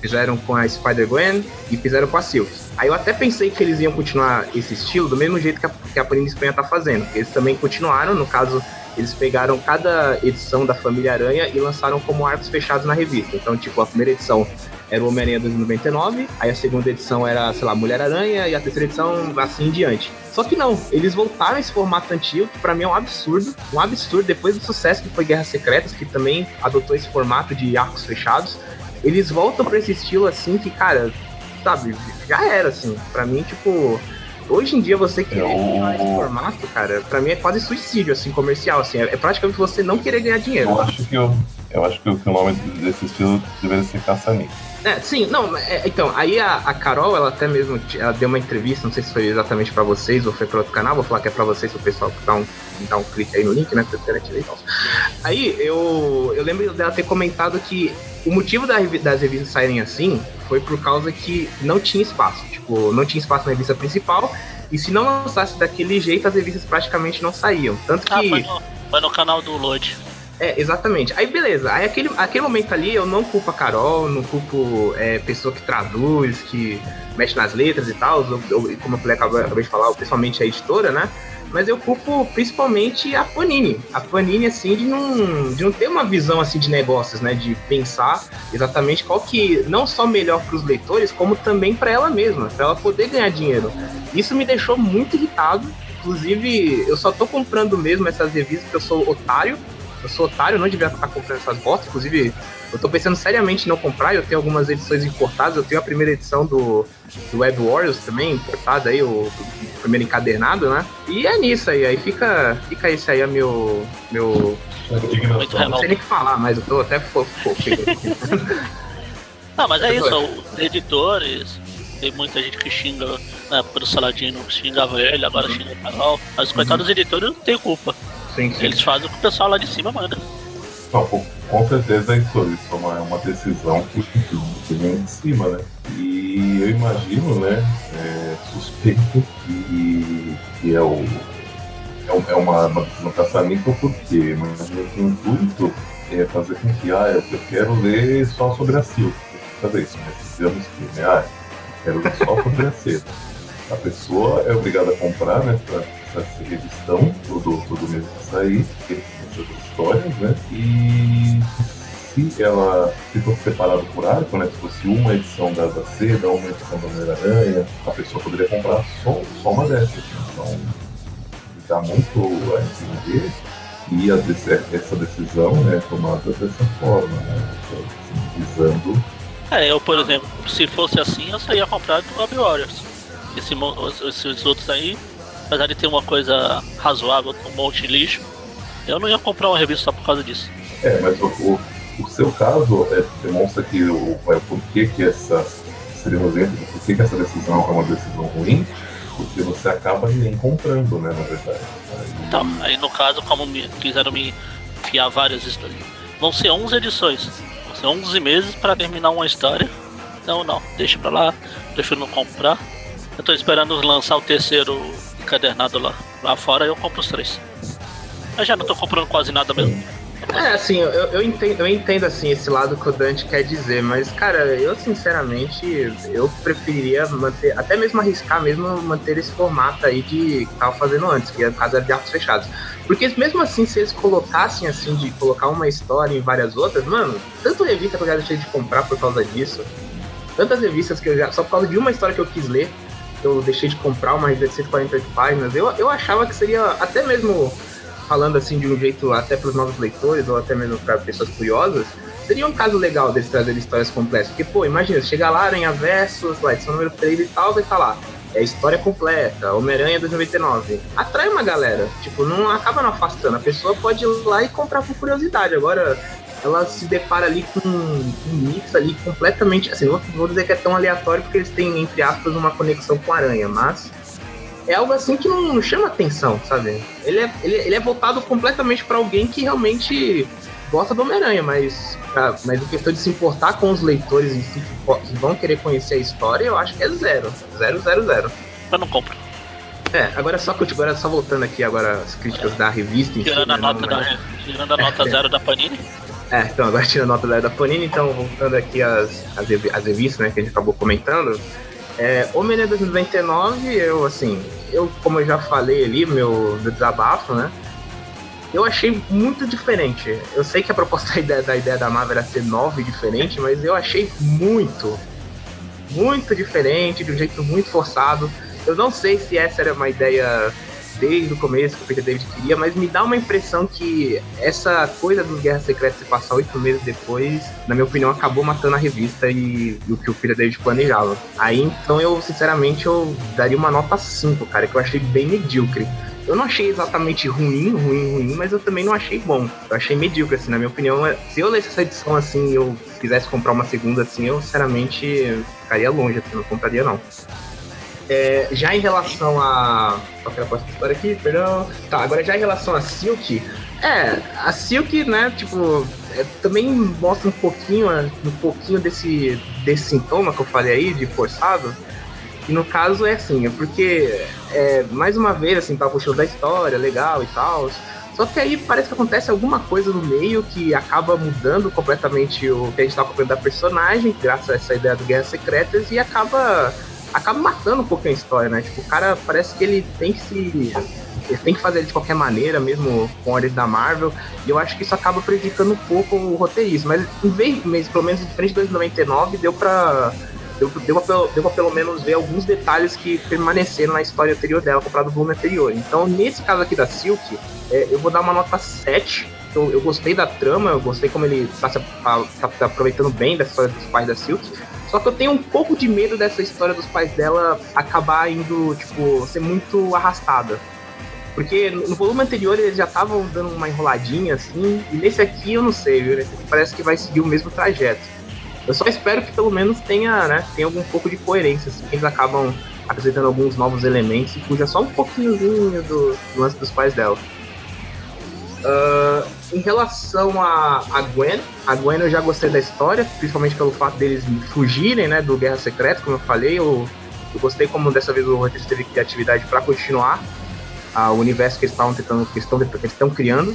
fizeram com a Spider-Gwen e fizeram com a Silk. Aí eu até pensei que eles iam continuar esse estilo do mesmo jeito que a, que a Panini Espanha tá fazendo. Eles também continuaram, no caso, eles pegaram cada edição da Família Aranha e lançaram como arcos fechados na revista. Então, tipo, a primeira edição era o Homem-Aranha 2099, aí a segunda edição era, sei lá, Mulher-Aranha, e a terceira edição assim em diante. Só que não, eles voltaram esse formato antigo, que pra mim é um absurdo, um absurdo, depois do sucesso que foi Guerras Secretas, que também adotou esse formato de arcos fechados, eles voltam para esse estilo assim que, cara, sabe, já era assim. Para mim, tipo, hoje em dia você querer eu... esse formato, cara, para mim é quase suicídio assim comercial, assim, é, é, praticamente você não querer ganhar dinheiro. Eu acho que eu, eu acho que o nome desse estilo deveria ser caça-níquel. É, sim, não, é, então, aí a, a, Carol, ela até mesmo ela deu uma entrevista, não sei se foi exatamente para vocês ou foi para outro canal, vou falar que é para vocês, o pessoal dá um, dá um clique aí no link, né, e tal. Aí eu, eu lembro dela ter comentado que o motivo da, das revistas saírem assim foi por causa que não tinha espaço, tipo, não tinha espaço na revista principal, e se não lançasse daquele jeito, as revistas praticamente não saíam. Tanto ah, que. Foi no, foi no canal do Lodge. É, exatamente. Aí beleza. Aí aquele, aquele momento ali eu não culpo a Carol, não culpo é, pessoa que traduz, que mexe nas letras e tal, ou, ou, como eu falei, acabei, acabei de falar, pessoalmente a editora, né? Mas eu culpo principalmente a Panini. A Panini, assim, de não, de não ter uma visão assim de negócios, né? De pensar exatamente qual que não só melhor para os leitores, como também para ela mesma, para ela poder ganhar dinheiro. Isso me deixou muito irritado. Inclusive, eu só tô comprando mesmo essas revistas porque eu sou otário eu sou otário, não devia estar comprando essas botas. Inclusive, eu tô pensando seriamente em não comprar. Eu tenho algumas edições importadas. Eu tenho a primeira edição do, do Web Warriors também, importada aí, o, o primeiro encadernado, né? E é nisso aí. Aí fica, fica esse aí, é meu. meu não sei nem o que falar, mas eu tô até fofo. *laughs* Não, mas é isso, os editores, tem muita gente que xinga, né, pelo Saladino, xingava ele, agora xinga o canal. Mas os coitados uhum. editores não tem culpa. Sim, sim. Eles fazem o que o pessoal lá de cima manda. Não, com certeza é isso, isso é uma, é uma decisão que, *laughs* que vem de cima, né? E eu imagino, né, é, suspeito que, que é, o, é, é uma, uma decisão caça-níquel, porque imagino que o intuito é fazer com que, ah, eu quero ler só sobre a Silva. Fazer isso, né? Digamos que, né, ah, eu quero ler só sobre a Silva. A pessoa é obrigada a comprar, né, pra essa revisão todo, todo mês que sair, essas histórias, né? E se ela se fosse separado por arco, né? Se fosse uma edição da, da Seda, uma edição da Mulher-Aranha, a pessoa poderia comprar só, só uma dessas. Então, dá muito a entender e a, essa decisão é tomada dessa forma, né? Visando. É, eu, por exemplo, se fosse assim, eu seria comprado do Rob Warriors. Esse, esses outros aí apesar de ter uma coisa razoável, um monte de lixo, eu não ia comprar uma revista só por causa disso. É, mas o, o, o seu caso é, demonstra que o, é, por que, que essa seria um exemplo de por que, que essa decisão é uma decisão ruim, porque você acaba nem comprando, né, na verdade. Aí... Então, aí no caso, como me, quiseram me enfiar várias histórias, vão ser 11 edições, vão ser 11 meses para terminar uma história. Não, não, deixa pra lá, prefiro não comprar. Eu tô esperando lançar o terceiro encadernado lá. Lá fora eu compro os três. Eu já não tô comprando quase nada mesmo. É, assim, eu, eu, entendo, eu entendo assim esse lado que o Dante quer dizer, mas, cara, eu sinceramente eu preferiria manter, até mesmo arriscar mesmo manter esse formato aí de que tava fazendo antes, que é era de arcos fechados. Porque mesmo assim, se eles colocassem assim, de colocar uma história em várias outras, mano, tanto revista que eu já deixei de comprar por causa disso, tantas revistas que eu já, só por causa de uma história que eu quis ler, eu deixei de comprar uma revista de 148 páginas, eu, eu achava que seria até mesmo falando assim de um jeito até para os novos leitores ou até mesmo para pessoas curiosas, seria um caso legal deles trazerem histórias completas. Porque, pô, imagina, chega lá, Aranha Versus, lá, edição número 3 e tal, vai estar lá. É história completa, Homem-Aranha 2099. Atrai uma galera. Tipo, não acaba não afastando. A pessoa pode ir lá e comprar por curiosidade. Agora, ela se depara ali com um mix ali completamente. Assim, não vou dizer que é tão aleatório porque eles têm, entre aspas, uma conexão com a aranha, mas é algo assim que não, chama atenção, sabe? Ele é, ele, ele é voltado completamente para alguém que realmente gosta do Homem-Aranha, mas, pra, mas a questão de se importar com os leitores em si que vão querer conhecer a história, eu acho que é zero. Zero, zero, zero. Eu não compro. É, agora só, agora só voltando aqui agora as críticas é. da revista. Tirando, si, a, né, nota da, tirando a nota *laughs* é, zero da Panini. É, então agora tirando a nota da Panini, então voltando aqui as, as, as revistas né, que a gente acabou comentando. É, Homem-Aranha 2099, eu assim, eu como eu já falei ali, meu, meu desabafo, né? Eu achei muito diferente. Eu sei que a proposta *laughs* da ideia da, ideia da Marvel era ser nova e diferente, mas eu achei muito, muito diferente, de um jeito muito forçado. Eu não sei se essa era uma ideia desde o começo que o Peter David queria, mas me dá uma impressão que essa coisa dos Guerras Secretas se passar oito meses depois, na minha opinião, acabou matando a revista e, e o que o Peter David planejava. Aí então eu, sinceramente, eu daria uma nota 5, cara, que eu achei bem medíocre. Eu não achei exatamente ruim, ruim, ruim, mas eu também não achei bom. Eu achei medíocre, assim, na minha opinião. Se eu lesse essa edição assim eu quisesse comprar uma segunda assim, eu sinceramente ficaria longe, assim, não compraria não. É, já em relação a. Qual era a próxima história aqui? Perdão. Tá, agora já em relação a Silk. É, a Silk, né, tipo, é, também mostra um pouquinho, um pouquinho desse, desse sintoma que eu falei aí, de forçado. E no caso é assim, é porque, é, mais uma vez, assim, tá puxando da história, legal e tal. Só que aí parece que acontece alguma coisa no meio que acaba mudando completamente o que a gente tá acompanhando da personagem, graças a essa ideia do Guerras Secretas, e acaba acaba matando um pouquinho a história, né? Tipo, o cara parece que ele tem que se. Ele tem que fazer de qualquer maneira, mesmo com ordens da Marvel, e eu acho que isso acaba prejudicando um pouco o roteirista. Mas em vez, mesmo, pelo menos diferente de 2099, deu pra. Deu, deu, pra, deu pra pelo menos ver alguns detalhes que permaneceram na história anterior dela, comprado do volume anterior. Então, nesse caso aqui da Silk, é, eu vou dar uma nota 7. Eu, eu gostei da trama, eu gostei como ele está se, tá, tá aproveitando bem da história dos pais da Silk. Só que eu tenho um pouco de medo dessa história dos pais dela acabar indo, tipo, ser muito arrastada. Porque no volume anterior eles já estavam dando uma enroladinha assim, e nesse aqui eu não sei, viu? Nesse aqui parece que vai seguir o mesmo trajeto. Eu só espero que pelo menos tenha, né, tenha algum pouco de coerência, assim, que eles acabam apresentando alguns novos elementos e fuja só um pouquinhozinho do, do lance dos pais dela. Uh, em relação a, a Gwen, a Gwen eu já gostei da história, principalmente pelo fato deles fugirem, né, do Guerra Secreta, como eu falei, eu, eu gostei como dessa vez o roteiro teve criatividade para continuar a, o universo que eles estavam tentando, que estão, que estão criando.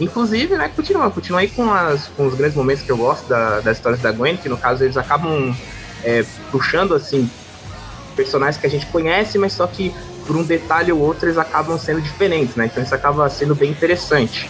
Inclusive, né, continua, continua aí com, as, com os grandes momentos que eu gosto da, das histórias da Gwen, que no caso eles acabam é, puxando, assim, personagens que a gente conhece, mas só que por um detalhe ou outro eles acabam sendo diferentes, né? Então isso acaba sendo bem interessante.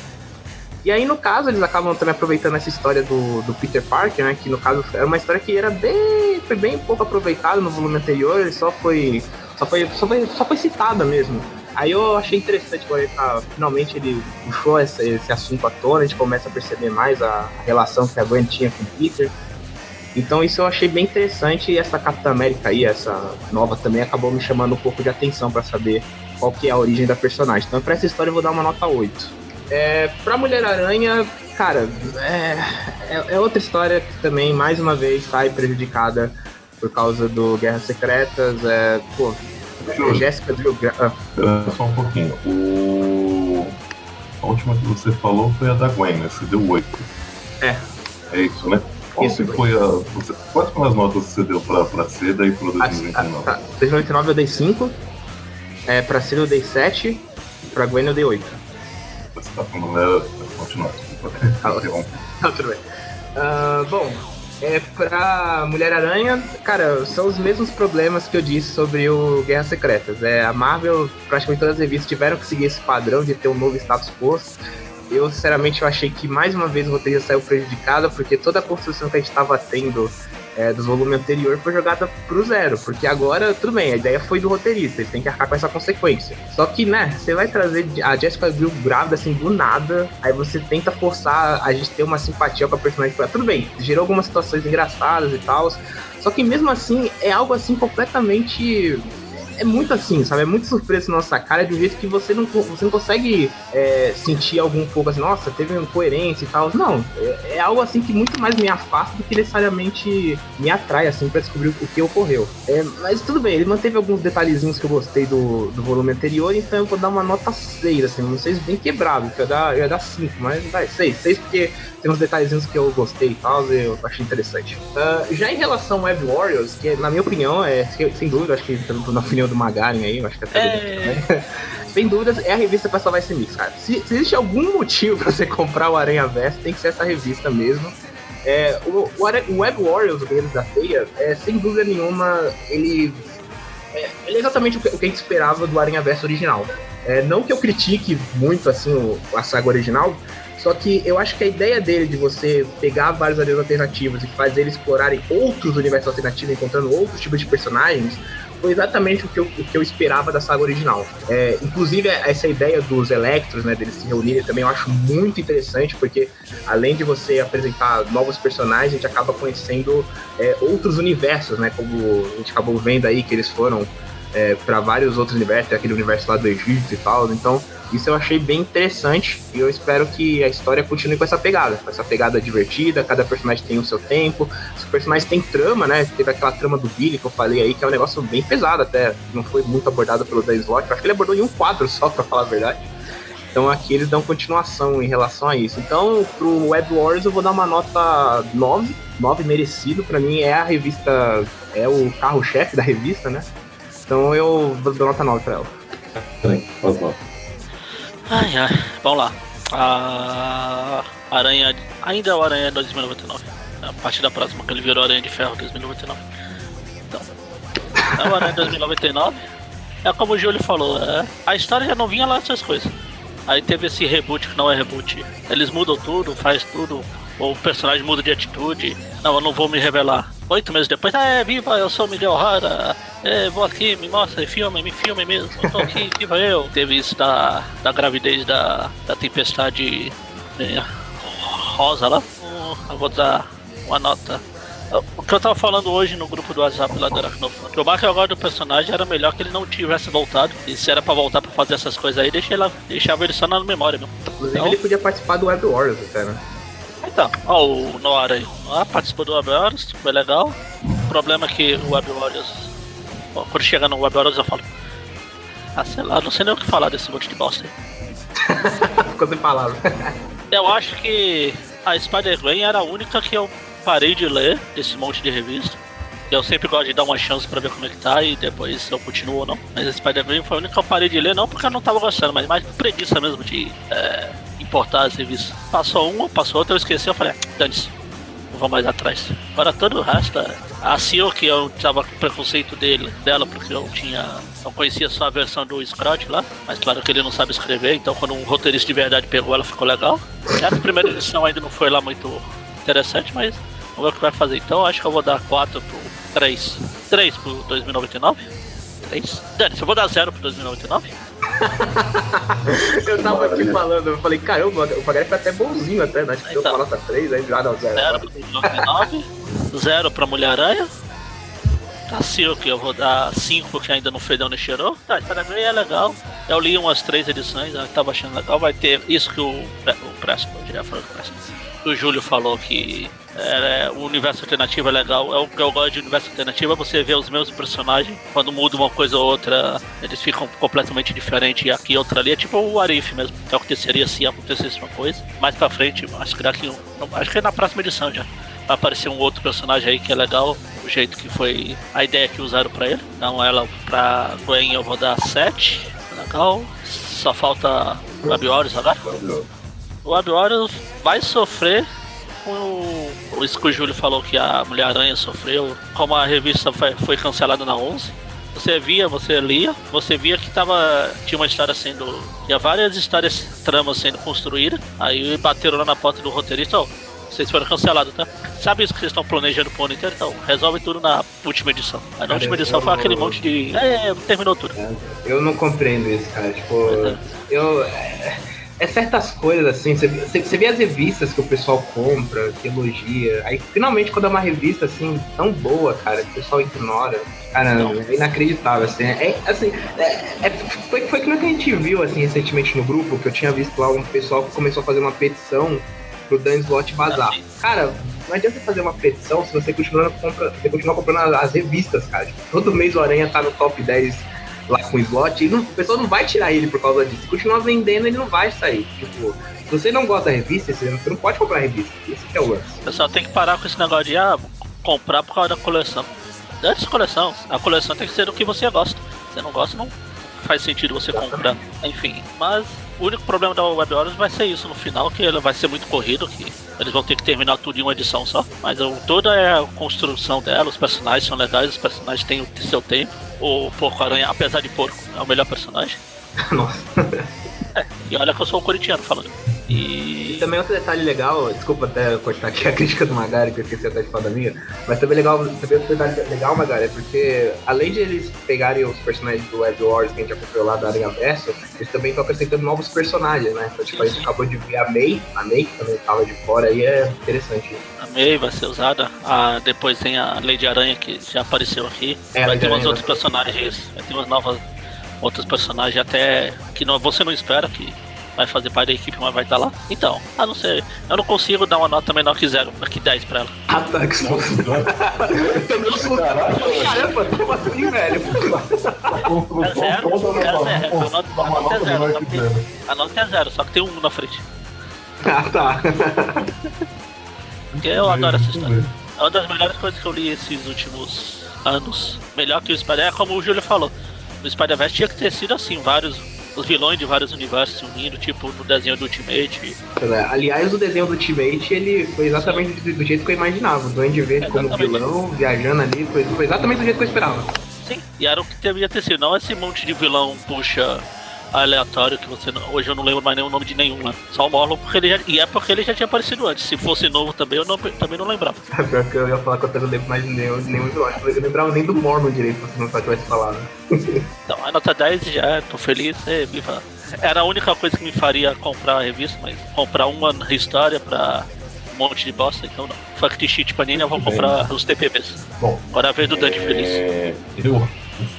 E aí, no caso, eles acabam também aproveitando essa história do, do Peter Parker, né? Que no caso era uma história que era bem. foi bem pouco aproveitada no volume anterior, ele só foi. Só foi, só foi, só foi citada mesmo. Aí eu achei interessante quando ele tá, finalmente ele puxou esse, esse assunto à tona, a gente começa a perceber mais a, a relação que a Gwen tinha com o Peter. Então isso eu achei bem interessante e essa Capitã América aí, essa nova também, acabou me chamando um pouco de atenção para saber qual que é a origem da personagem. Então para essa história eu vou dar uma nota 8. É, pra Mulher-Aranha, cara, é, é, é, outra história que também, mais uma vez, sai prejudicada por causa do Guerras Secretas. É, pô, é Jéssica Drew... Ah. só um pouquinho. O... A última que você falou foi a da Gwen, né? Você deu 8. É. É isso, né? Isso, foi a. Você, quais foram as notas que você deu pra, pra Seda e pro 2029? Tá, 2029 eu dei 5, é, pra Seda eu dei 7, pra Gwen eu dei 8. Você tá falando. É, continua. Tá, *laughs* tudo bem. Uh, bom, é, pra Mulher-Aranha, cara, são os mesmos problemas que eu disse sobre o Guerras Secretas. É, a Marvel, praticamente todas as revistas tiveram que seguir esse padrão de ter um novo status quo eu sinceramente eu achei que mais uma vez o roteiro saiu prejudicado, porque toda a construção que a gente estava tendo é, do volume anterior foi jogada pro zero. Porque agora, tudo bem, a ideia foi do roteirista, ele tem que arcar com essa consequência. Só que, né, você vai trazer a Jessica Biel grávida assim do nada, aí você tenta forçar a gente ter uma simpatia com a personagem. Tudo bem, gerou algumas situações engraçadas e tal. Só que mesmo assim é algo assim completamente é muito assim, sabe? É muito surpresa na nossa cara de um jeito que você não, você não consegue é, sentir algum pouco assim, nossa, teve incoerência e tal. Não, é, é, algo assim que muito mais me afasta do que necessariamente me atrai, assim, pra descobrir o que ocorreu. É, mas tudo bem, ele manteve alguns detalhezinhos que eu gostei do, do volume anterior, então eu vou dar uma nota 6, assim, um 6 bem quebrado, que eu ia dar, dar 5, mas vai, 6, 6 porque tem uns detalhezinhos que eu gostei e tal, eu achei interessante. Uh, já em relação ao Web Warriors, que na minha opinião, é, sem dúvida, acho que na opinião do Magaren aí, eu acho que até é... Né? *laughs* sem dúvidas, é a revista pra salvar esse mix, cara. Se, se existe algum motivo *laughs* pra você comprar o Aranha Verso, tem que ser essa revista mesmo. É, o, o, Web Warriors, o Guerreiros da Teia, é, sem dúvida nenhuma, ele é, ele é exatamente o que, o que, a gente esperava do Aranha Verso original. É, não que eu critique muito assim o, a saga original, só que eu acho que a ideia dele de você pegar vários areias alternativos e fazer eles explorarem outros universos alternativos, encontrando outros tipos de personagens, foi exatamente o que eu, o que eu esperava da saga original. É, inclusive, essa ideia dos Electros, né, deles se reunirem, também eu acho muito interessante, porque além de você apresentar novos personagens, a gente acaba conhecendo é, outros universos, né, como a gente acabou vendo aí que eles foram é, para vários outros universos, aquele universo lá do Egito e tal. Então, isso eu achei bem interessante e eu espero que a história continue com essa pegada, com essa pegada divertida, cada personagem tem o seu tempo, os personagens têm trama, né? Teve aquela trama do Billy que eu falei aí, que é um negócio bem pesado até, não foi muito abordado pelo Dan Slott, acho que ele abordou em um quadro só, pra falar a verdade. Então aqui eles dão continuação em relação a isso. Então, pro Web Wars eu vou dar uma nota 9, 9 merecido, para mim é a revista, é o carro-chefe da revista, né? Então eu vou dar nota 9 pra ela. Também. Ai, ai, vamos lá. A Aranha. Ainda é o Aranha 2099. A partir da próxima, que ele virou Aranha de Ferro 2099. Então. É o Aranha 2099. É como o Júlio falou, é, a história já não vinha lá essas coisas. Aí teve esse reboot que não é reboot. Eles mudam tudo, faz tudo. O personagem muda de atitude. Não, eu não vou me revelar. Oito meses depois, ah, é, viva, eu sou Miguel Rara. É, vou aqui, me mostra, filme, me filme mesmo. Eu tô aqui, *laughs* viva eu. Teve isso da, da gravidez da, da tempestade é, rosa lá. Eu vou dar uma nota. O que eu tava falando hoje no grupo do WhatsApp lá do Aracnofan, que o Marco agora do personagem era melhor que ele não tivesse voltado. E se era pra voltar pra fazer essas coisas aí, ele, deixava ele só na memória mesmo. Inclusive então, ele podia participar do Web Warriors até, né? Então, ó, o Noir aí. Ah, participou do Web Warriors, foi legal. O problema é que o Web Warriors. Ó, quando chega no Web Warriors eu falo. Ah, sei lá, não sei nem o que falar desse monte de bosta aí. *laughs* Ficou sem palavras. *laughs* eu acho que a Spider-Gwen era a única que eu parei de ler desse monte de revista. Eu sempre gosto de dar uma chance pra ver como é que tá e depois se eu continuo ou não. Mas a Spider-Man foi a única que eu parei de ler, não porque eu não tava gostando, mas mais preguiça mesmo de é, importar as revistas. Passou uma, passou outra, eu esqueci, eu falei, ah, dane-se, não vou mais atrás. Agora todo o resto, a CEO que eu tava com preconceito dele, dela, porque eu tinha. Eu conhecia só a versão do Scrot lá, mas claro que ele não sabe escrever, então quando um roteirista de verdade pegou ela ficou legal. Essa primeira edição ainda não foi lá muito interessante, mas vamos ver o que vai fazer. Então acho que eu vou dar 4 pro 3. 3 pro 2099? 3? Dani, eu vou dar 0 pro 2099? *laughs* eu tava aqui falando, eu falei, caramba, o Pagaré foi até bonzinho até, né? Acho que então, deu uma nota 3, aí já dá 0. 0 pro 2099, 0 pra Mulher-Aranha. Tá Silk, eu vou dar 5 porque ainda não fedeu nem cheirou. Tá, Spider-Man é legal. Eu li umas 3 edições, eu tava achando legal. Vai ter isso que o, o Preston, já falou do Preston. O Júlio falou que é, o universo alternativo é legal. É o que eu gosto de universo alternativo é você ver os mesmos personagens. Quando muda uma coisa ou outra, eles ficam completamente diferentes. E aqui outra ali é tipo o Arif mesmo. Que aconteceria se acontecesse uma coisa. Mais pra frente, acho que daqui. Acho que é na próxima edição já. Vai aparecer um outro personagem aí que é legal. O jeito que foi. A ideia que usaram pra ele. Então ela pra Gwen eu vou dar 7. Legal. Só falta o Abiorius agora. O Abiorius vai sofrer com isso que o Júlio falou que a Mulher-Aranha sofreu, como a revista foi, cancelada na 11, você via, você lia, você via que tava, tinha uma história sendo. Tinha várias histórias, tramas sendo construídas. Aí bateram lá na porta do roteirista: Ó, oh, vocês foram cancelados, tá? Sabe isso que vocês estão planejando pro ano inteiro? Então, resolve tudo na última edição. Aí na última edição foi aquele monte de. É, terminou tudo. Eu não compreendo isso, cara. Tipo, é. eu. É certas coisas, assim, você, você vê as revistas que o pessoal compra, que elogia, aí finalmente quando é uma revista, assim, tão boa, cara, que o pessoal ignora, cara, é inacreditável, assim, é, assim, é, é, foi, foi que a gente viu, assim, recentemente no grupo, que eu tinha visto lá um pessoal que começou a fazer uma petição pro Dan Slot bazar. Cara, não adianta fazer uma petição se você continuar, compra, você continuar comprando as, as revistas, cara. Tipo, todo mês o Aranha tá no top 10 lá com o slot, não, o pessoal não vai tirar ele por causa disso. Se continuar vendendo, ele não vai sair. Tipo, se você não gosta da revista, você não, pode comprar a revista. Esse é o lance. O pessoal tem que parar com esse negócio de ah, comprar por causa da coleção. Antes da coleção, a coleção tem que ser do que você gosta. Se você não gosta, não faz sentido você comprar. Enfim, mas o único problema da Web Origins vai ser isso no final, que ela vai ser muito corrido, que eles vão ter que terminar tudo em uma edição só. Mas toda é a construção dela, os personagens são legais, os personagens têm o seu tempo. O Porco Aranha, apesar de porco, é o melhor personagem. *laughs* Nossa. É, e olha que eu sou um corintiano falando. E... e também outro detalhe legal, desculpa até cortar aqui a crítica do Magari, que eu esqueci até de falar da minha, mas também legal, também outro detalhe legal, Magari, é porque além de eles pegarem os personagens do Web Wars que a gente já comprou lá da Aranha Verso, eles também estão acrescentando novos personagens, né? Então, tipo, sim, a gente acabou de ver a May, a May que também estava de fora, aí é interessante. A May vai ser usada, a, depois tem a Lady Aranha que já apareceu aqui, é, vai ter umas outros personagens, vai ter umas novas outros personagens até que não, você não espera que vai fazer parte da equipe, mas vai estar lá. Então, a não ser. Eu não consigo dar uma nota menor que zero, que 10 pra ela. Ah, tá, que Caramba, como assim, velho? É zero, é zero. A nota, é zero, só que, a nota é zero, só que tem um na frente. Ah, tá. *laughs* Porque eu adoro essa história. É uma das melhores coisas que eu li esses últimos anos. Melhor que o Spider, é como o Júlio falou. O Spider-Verse tinha que ter sido assim, vários os vilões de vários universos se unindo, tipo no desenho do Ultimate. É, aliás, o desenho do Ultimate ele foi exatamente do, do, jeito que eu imaginava. O Duende Verde como vilão, viajando ali, foi, foi exatamente do jeito que eu esperava. Sim, e era o que devia ter sido, não esse monte de vilão puxa aleatório que você não, hoje eu não lembro mais nenhum nome de nenhum lá. Só o Morlon porque ele já, e é porque ele já tinha aparecido antes. Se fosse novo também eu não, também não lembrava. É *laughs* pior que eu ia falar que eu não lembro mais de nenhum, nenhum eu acho que eu lembrava nem do Mormon direito se não tivesse falado. *laughs* então, a nota 10 já tô feliz, é, viva. Era a única coisa que me faria comprar a revista, mas comprar uma história pra um monte de bosta, então não. Fact Sheet Panini eu vou comprar os TPBs. Bom, agora a vez do Dante é... Feliz. Eu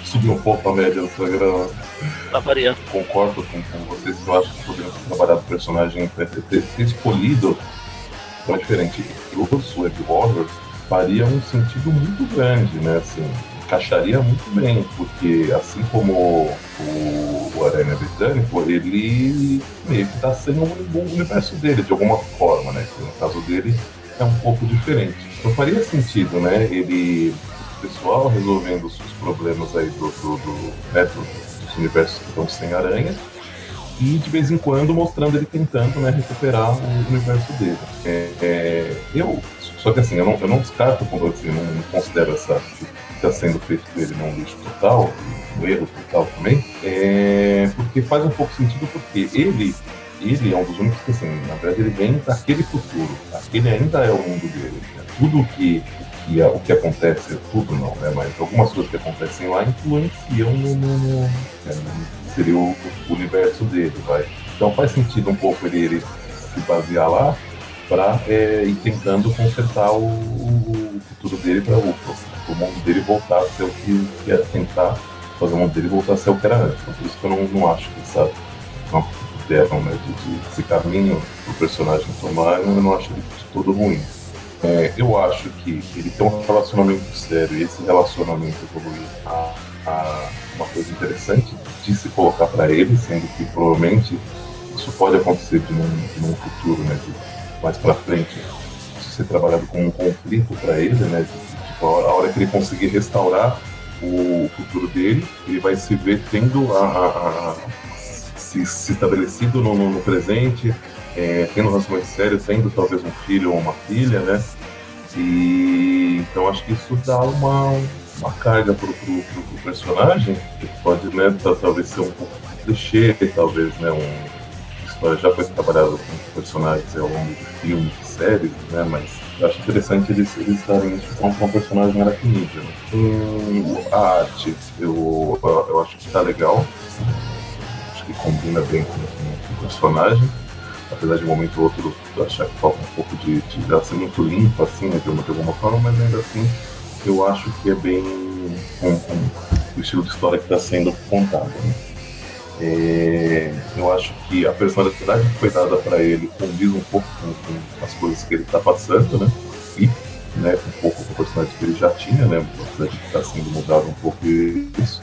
subi um pouco a média do programa. Tá variando. Concordo com, com vocês, eu acho que poderiam ter trabalhado o personagem ter, ter, ter escolhido tão diferente. Os Web Warriors faria um sentido muito grande, né? Assim, encaixaria muito bem, porque assim como o, o Aranha Britânico, ele meio que está sendo um bom universo dele, de alguma forma, né? Que no caso dele é um pouco diferente. Então faria sentido, né? Ele pessoal resolvendo os problemas aí do, do, do, né, dos universos que estão sem aranha e de vez em quando mostrando ele tentando né, recuperar o universo dele. É, é, eu, só que assim, eu não, eu não descarto, assim, não, não considero essa está sendo feito dele num lixo total, um erro total também, é, porque faz um pouco sentido porque ele ele é um dos únicos que, assim, na verdade, ele vem daquele futuro. Aquele ainda é o mundo dele. Né? Tudo que que o que acontece, tudo não, né? Mas algumas coisas que acontecem lá influenciam no, no, é, no seria o, o, universo dele, vai. Então faz sentido um pouco ele, ele se basear lá para é, ir tentando consertar o, o futuro dele para o, o mundo dele voltar a ser o que, é tentar fazer o mundo dele voltar a ser o que era antes. Então, por isso que eu não, não acho que essa uma ideia né, de, de, esse caminho o personagem tomar, eu não acho ele de todo ruim. É, eu acho que ele tem um relacionamento sério e esse relacionamento evoluir a, a uma coisa interessante de se colocar para ele, sendo que provavelmente isso pode acontecer de num, de num futuro, né, de, mais para frente, isso ser trabalhado como um conflito para ele, né, de, tipo, a hora que ele conseguir restaurar o futuro dele, ele vai se ver tendo a, a, a se, se, estabelecido no, no presente, é, tendo relacionamento sério, tendo talvez um filho ou uma filha, né? E então acho que isso dá uma, uma carga pro, pro, pro, pro personagem, que pode né, talvez ser um pouco clichê, talvez, né? Um, história já foi trabalhada com personagens ao longo de filmes, de séries, né? Mas acho interessante eles, eles darem isso com um personagem aracnídeo. Né? A arte, eu, eu, acho que tá legal. Acho que combina bem com, do personagem. Apesar de um momento ou outro eu achar que falta um pouco de, de dela ser muito limpa, assim, né, de, uma, de alguma forma, mas ainda assim eu acho que é bem um, o estilo de história que está sendo contado. Né? É, eu acho que a personalidade que foi dada para ele condiz um pouco com, com as coisas que ele está passando, né? E né, um pouco com a personalidade que ele já tinha, né? Apesar de estar sendo mudado um pouco isso.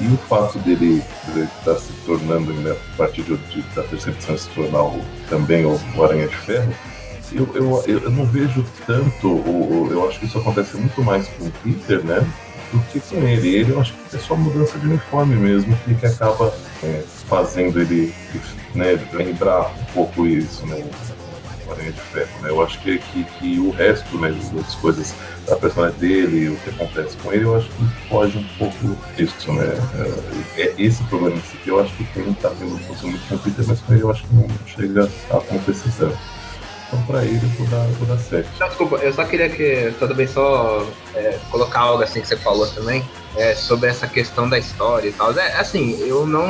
E o fato dele estar tá se tornando, né, a partir de, de, da terceira edição, se tornar o, também o, o, Aranha de Ferro, eu, eu, eu não vejo tanto, o, eu acho que isso acontece muito mais com o Peter, né? Do que com ele. Ele eu acho que é só mudança de uniforme mesmo que, que acaba é, fazendo ele né, lembrar um pouco isso, né? Aranha de Ferro. Né? Eu acho que, que, que o resto né, das coisas da personagem dele, o que acontece com ele, eu acho que foge um pouco disso. Né? É, é esse problema que eu acho que tem tá tendo um muito conflito, mas com ele eu acho que não chega a acontecer tanto. Então, pra ele, eu vou dar, vou dar 7. desculpa, eu só queria que, bem, só é, colocar algo assim que você falou também, é, sobre essa questão da história e tal. É, assim, eu não,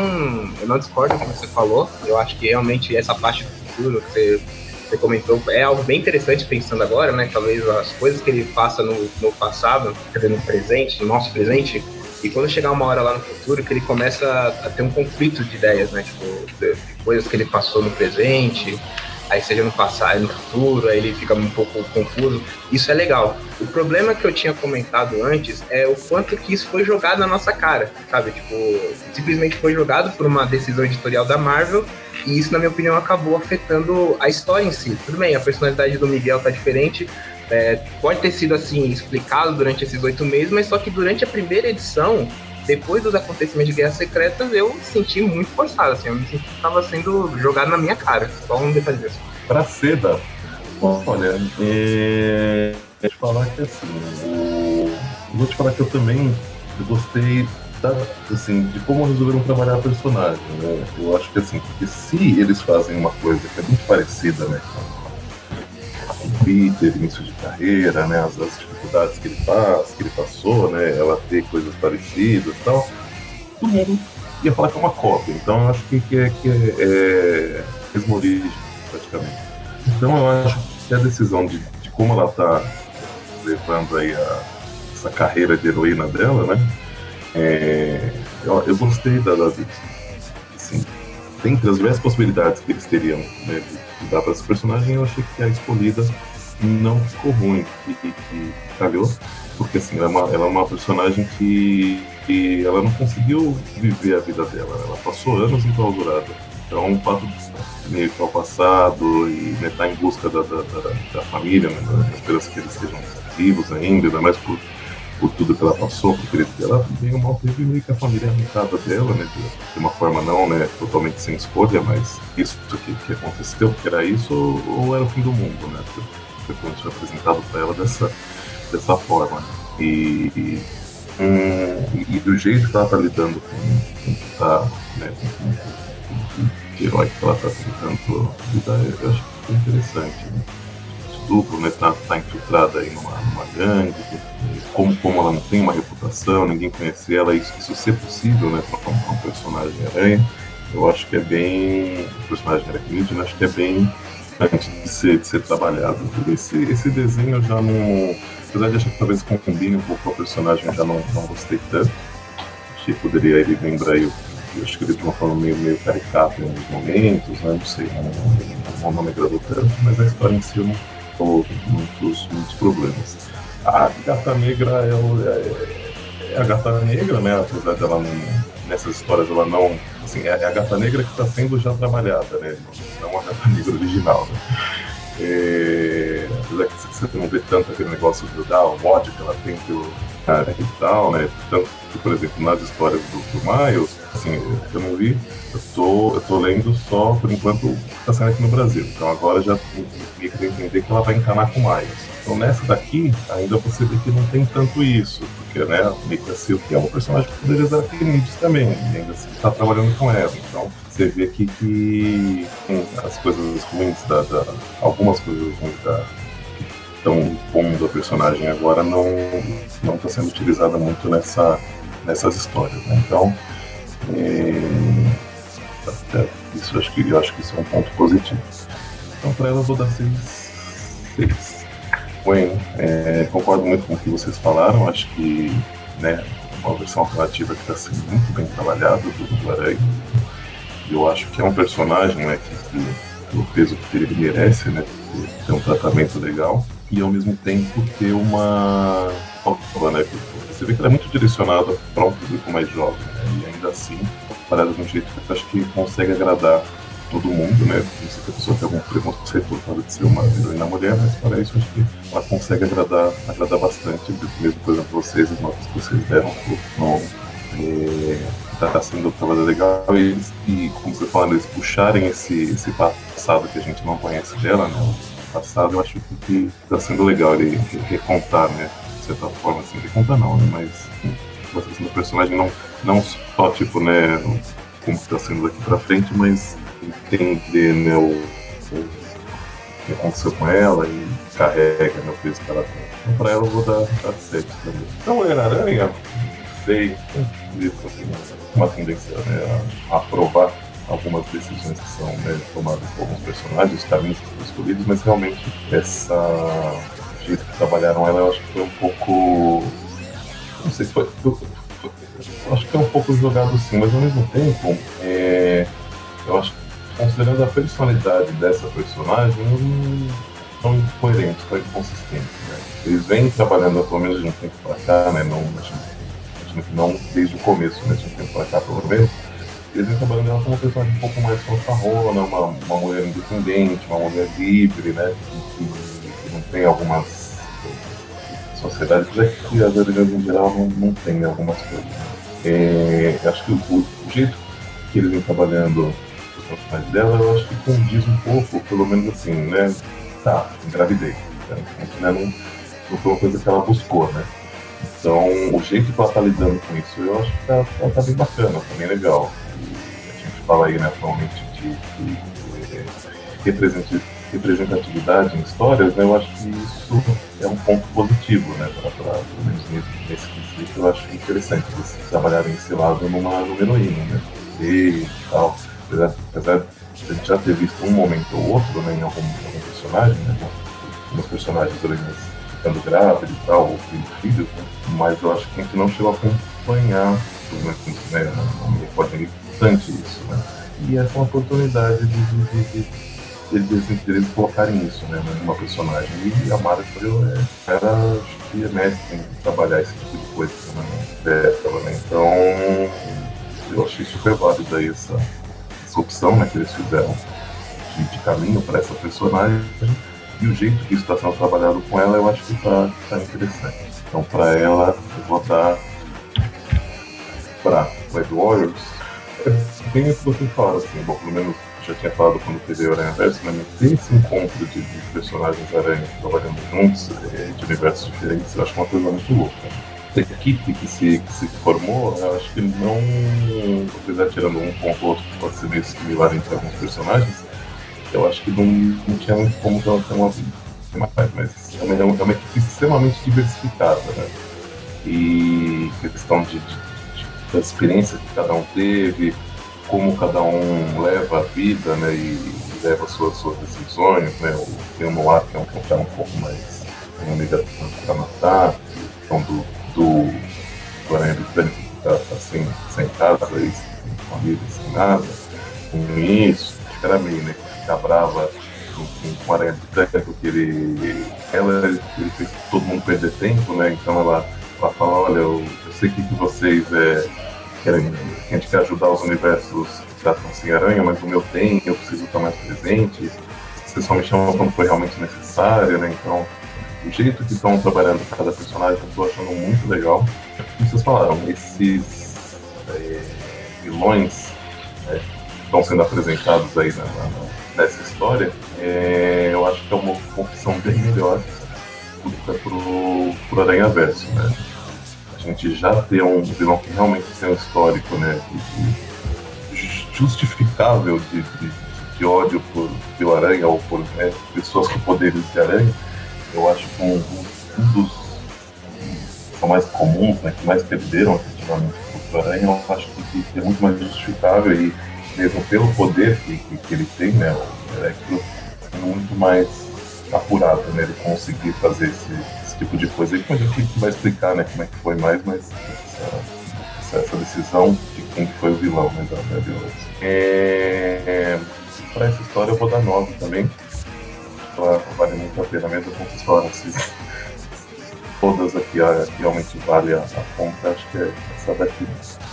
eu não discordo com o que você falou, eu acho que realmente essa parte do futuro que você você comentou, é algo bem interessante pensando agora, né? Talvez as coisas que ele faça no, no passado, quer dizer, no presente, no nosso presente, e quando chegar uma hora lá no futuro que ele começa a ter um conflito de ideias, né? Tipo, de coisas que ele passou no presente, aí seja no passado, no futuro, aí ele fica um pouco confuso. Isso é legal. O problema que eu tinha comentado antes é o quanto que isso foi jogado na nossa cara, sabe? Tipo, simplesmente foi jogado por uma decisão editorial da Marvel e isso, na minha opinião, acabou afetando a história em si. Tudo bem, a personalidade do Miguel tá diferente, é, pode ter sido assim explicado durante esses oito meses, mas só que durante a primeira edição, depois dos acontecimentos de Guerras Secretas, eu senti muito forçado, assim, eu me senti que estava sendo jogado na minha cara. Só um detalhe disso. Pra Seda, olha, é... vou te falar que assim, vou te falar que eu também gostei da, assim, de como resolveram trabalhar a personagem. Né? Eu acho que assim, porque se eles fazem uma coisa que é muito parecida, né, com Peter, início de carreira, né, as, as, dificuldades que ele faz, que ele passou, né, ela ter coisas parecidas e tal, todo mundo ia falar que é uma cópia. Então eu acho que, que é, que é, é mesma origem, praticamente. Então eu acho que a decisão de, de como ela está levando aí a, essa carreira de heroína dela, né? É, eu, eu, gostei da, da assim, dentre as diversas possibilidades que eles teriam né, de, de, dar para esse personagem, eu achei que a escolhida não ficou ruim, que, que, que calhou, porque assim, ela é uma, ela é uma personagem que, que ela não conseguiu viver a vida dela, ela passou anos enclausurada. Então, o fato de meio que ao passado e né, tá em busca da, da, da, da família, né, esperança que eles estejam vivos ainda, ainda mais por por tudo que ela passou, porque ela meio mal teve meio que a família arrancada dela, né? De, de, uma forma não, né? Totalmente sem escolha, mas isso que, que aconteceu, que era isso ou, era o fim do mundo, né? Depois foi apresentado para ela dessa, dessa forma. E, e, hum, e, do jeito que ela tá lidando com, que tá, né? Herói que ela tá tentando lidar, eu acho que é interessante, né? duplo, né? Tá, tá infiltrada aí numa, numa gangue, como, como ela não tem uma reputação, ninguém conhece ela, isso, isso ser possível, né? Pra um, personagem aranha, eu acho que é bem. O personagem aracnídeo, né? Acho que é bem antes de ser, de ser trabalhado. Esse, esse desenho eu já não. Apesar de achar que talvez combine um pouco com o personagem, eu já não, não gostei tanto. Achei que poderia ele lembrar aí, eu acho que ele de uma forma meio, meio caricata em alguns momentos, né? Não sei, não, não me agradou tanto, mas a história em si eu não muitos, muitos problemas. A gata negra é, é, é a gata negra, né? Apesar dela não, nessas histórias ela não. Assim, é, é a gata negra que está sendo já trabalhada, né? Não a gata negra original. Né? É, apesar que você não vê tanto aquele negócio do dar o ódio que ela tem pelo cara e tal, né? Tanto que, por exemplo, nas histórias do, do Miles, assim, eu não vi, eu tô, eu tô lendo só, por enquanto, tá saindo aqui no Brasil. Então agora já me que entender que ela vai encanar com Miles. Então nessa daqui, ainda você vê que não tem tanto isso, porque, né, meio que a Silk é uma personagem que poderia usar Kennedy também, ainda assim tá trabalhando com ela. Então você vê que, que hum, as coisas ruins da, da, algumas coisas ruins da estão pondo a personagem agora não não está sendo utilizada muito nessa nessas histórias né? então é? Isso acho que eu acho que isso é um ponto positivo. Então para ela eu vou dar seis. seis. Bem, é, concordo muito com o que vocês falaram, acho que né, uma versão alternativa que está sendo muito bem trabalhada do, Aranha. Eu acho que é um personagem né, que, que peso que ele merece, né, ter um tratamento legal e ao mesmo tempo ter uma. Né, você vê que ela é muito direcionada para um público mais jovem, né, e ainda assim, parada de um jeito que eu acho que consegue agradar todo mundo, né? Se a pessoa tem algum preconceito por causa de ser uma heroína mulher, mas para isso acho que ela consegue agradar, agradar bastante, mesmo por exemplo vocês, as notas que vocês deram no, é, tá sendo um trabalho legal e, e, como você fala, eles puxarem esse, esse passado que a gente não conhece dela, né? Passado eu acho que está sendo legal ele recontar, né? De certa forma, assim, recontar não, né? Mas a questão do personagem não, não só, tipo, né, como está sendo daqui para frente, mas entender né, o, o, que aconteceu com ela e carrega né, o peso que ela tem. Então, para ela, eu vou dar, dar 7 também. Então, Mulher-Aranha, sei, assim, uma tendência né, a aprovar algumas decisões que são né, tomadas por alguns personagens, os caminhos que foram escolhidos, mas realmente essa jeito que trabalharam ela, eu acho que foi um pouco. Não sei se foi. Eu, eu acho que é um pouco jogado sim, mas ao mesmo tempo, é, eu acho que considerando a personalidade dessa personagem, não tão incoerente, tão inconsistente. Né? Eles vêm trabalhando pelo menos de um tempo para cá, né? não, imagino que não desde o começo, mas de um tempo para cá pelo menos, eles vêm trabalhando ela como uma personagem um pouco mais fanfarrona, uma, uma mulher independente, uma mulher livre, né? que, que não tem algumas sociedades, já que as religiões em geral não, não tem algumas coisas. Né? É, acho que o, o, jeito que eles vêm trabalhando personagens dela, eu acho que condiz um pouco, pelo menos assim, né? Tá, engravidei. Né? Não, não foi uma coisa que ela buscou, né? Então, o jeito que ela tá lidando com isso, eu acho que tá, ela tá bem bacana, tá bem legal. A gente fala aí, né, atualmente de, de, de representatividade em histórias, né, eu acho que isso é um ponto positivo, né, para pelo menos nesse, nesse quesito, eu acho interessante eles trabalharem esse lado numa, numa heroína, né, e tal apesar, apesar de a gente já ter visto um momento ou outro né, em algum, algum personagem, né, alguns personagens ali ficando grávidos e tal, ou tendo filhos, né, mas eu acho que a gente não chegou a acompanhar, né, né, não me recordo bastante isso, né, e essa é uma oportunidade de, eles, colocarem isso né, numa personagem. E a Mara é, era, acho que, é mestre em trabalhar esse tipo de coisa né, dela, né? Então, eu achei super válido aí essa, essa opção né, que eles fizeram de, de caminho para essa personagem e o jeito que isso está sendo trabalhado com ela eu acho que está tá interessante. Então para ela eu vou dar para Web Warriors é bem o que você fala, assim, bom, pelo menos já tinha falado quando teve o Aranha Verso, mas ter esse encontro de, de personagens trabalhando juntos, é, de universos diferentes, eu acho uma coisa muito louca equipe que se, que se formou, eu acho que não. Apesar tirando um ponto ou outro que pode ser meio similar entre alguns personagens, eu acho que não, não tinha muito como ter uma, mas é uma, é uma equipe extremamente diversificada, né? E questão de, de, de, da experiência que cada um teve, como cada um leva a vida, né? E leva suas, suas decisões, né? O, tem o que é um cara um pouco mais uma para matar, então do, do, Britânico que está tá sem, casa, sem família, sem nada, com isso, era meio, né, ficar brava com, com o Aranha Britânico, que ele, ela, ele fez todo mundo perder tempo, né, então ela, ela fala, olha, eu, eu sei que, que vocês é, querem, que a gente quer ajudar os universos que tratam sem aranha, mas o meu tem, eu preciso estar mais presente, vocês só me chamam quando foi realmente necessário, né, então o jeito que estão trabalhando cada personagem eu estou achando muito legal. Como vocês falaram, esses é, vilões é, que estão sendo apresentados aí na, na, nessa história, é, eu acho que é uma opção bem melhor do que pro, pro Aranha Verso, né? A gente já ter um vilão que realmente tem um histórico, né? Justificável de, de, de, ódio por, pelo aranha ou por né, pessoas com poderes de aranha eu acho que um, dos que são mais comuns, né, que mais perderam efetivamente o Aranha, eu acho que, é muito mais justificável e mesmo pelo poder que, que, que ele tem, né? O Electro é muito mais apurado, né? Ele conseguir fazer esse, esse tipo de coisa. E a gente vai explicar, né, como é que foi mais, mas essa, essa decisão de quem foi o vilão, né, da, da É, para essa história eu vou dar 9 também. Ela vale muito a pena mesmo, falaram, se todas aqui a, realmente vale a, a conta, acho que é essa daqui.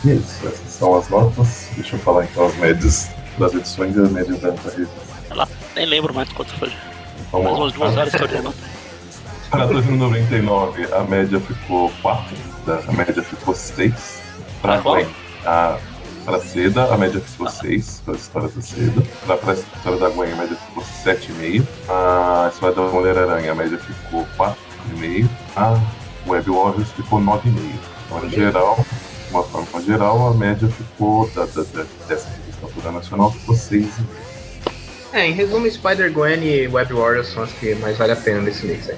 E é isso, essas são as notas. Deixa eu falar então as médias das edições e as médias da revista. Ela nem lembro mais quanto foi. Vamos Mais umas duas horas que eu Para 2099, a média ficou 4, a média ficou 6. Para a para Seda, a média ficou 6, para as histórias da Seda. Para a história da Gwen, a média ficou 7,5. A história da Mulher-Aranha, a média ficou 4,5. A Web Warriors ficou 9,5. Então, em geral, de uma forma geral, a média ficou, da, da, da, dessa revista Nacional, ficou 6,5. É, em resumo, Spider-Gwen e Web Warriors são as que mais vale a pena nesse mês aí.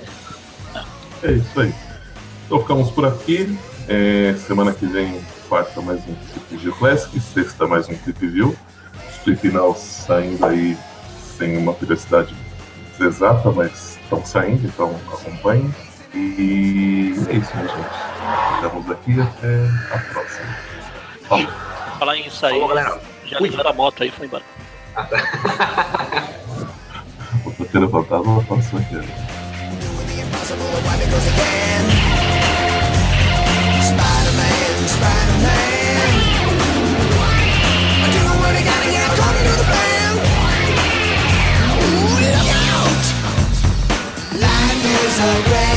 É isso aí. Então ficamos por aqui. É, semana que vem, quarta, mais um Clip View Classic. Sexta, mais um Clip View. Clip Now saindo aí sem uma periodicidade exata, mas estão saindo, então acompanhem. E é isso, né, gente? Ficamos aqui até a próxima. Falou. falar em sair. Falou, galera. Já ligaram a moto aí e foi embora. *laughs* O roteiro fantasma passou aqui. né? surrender.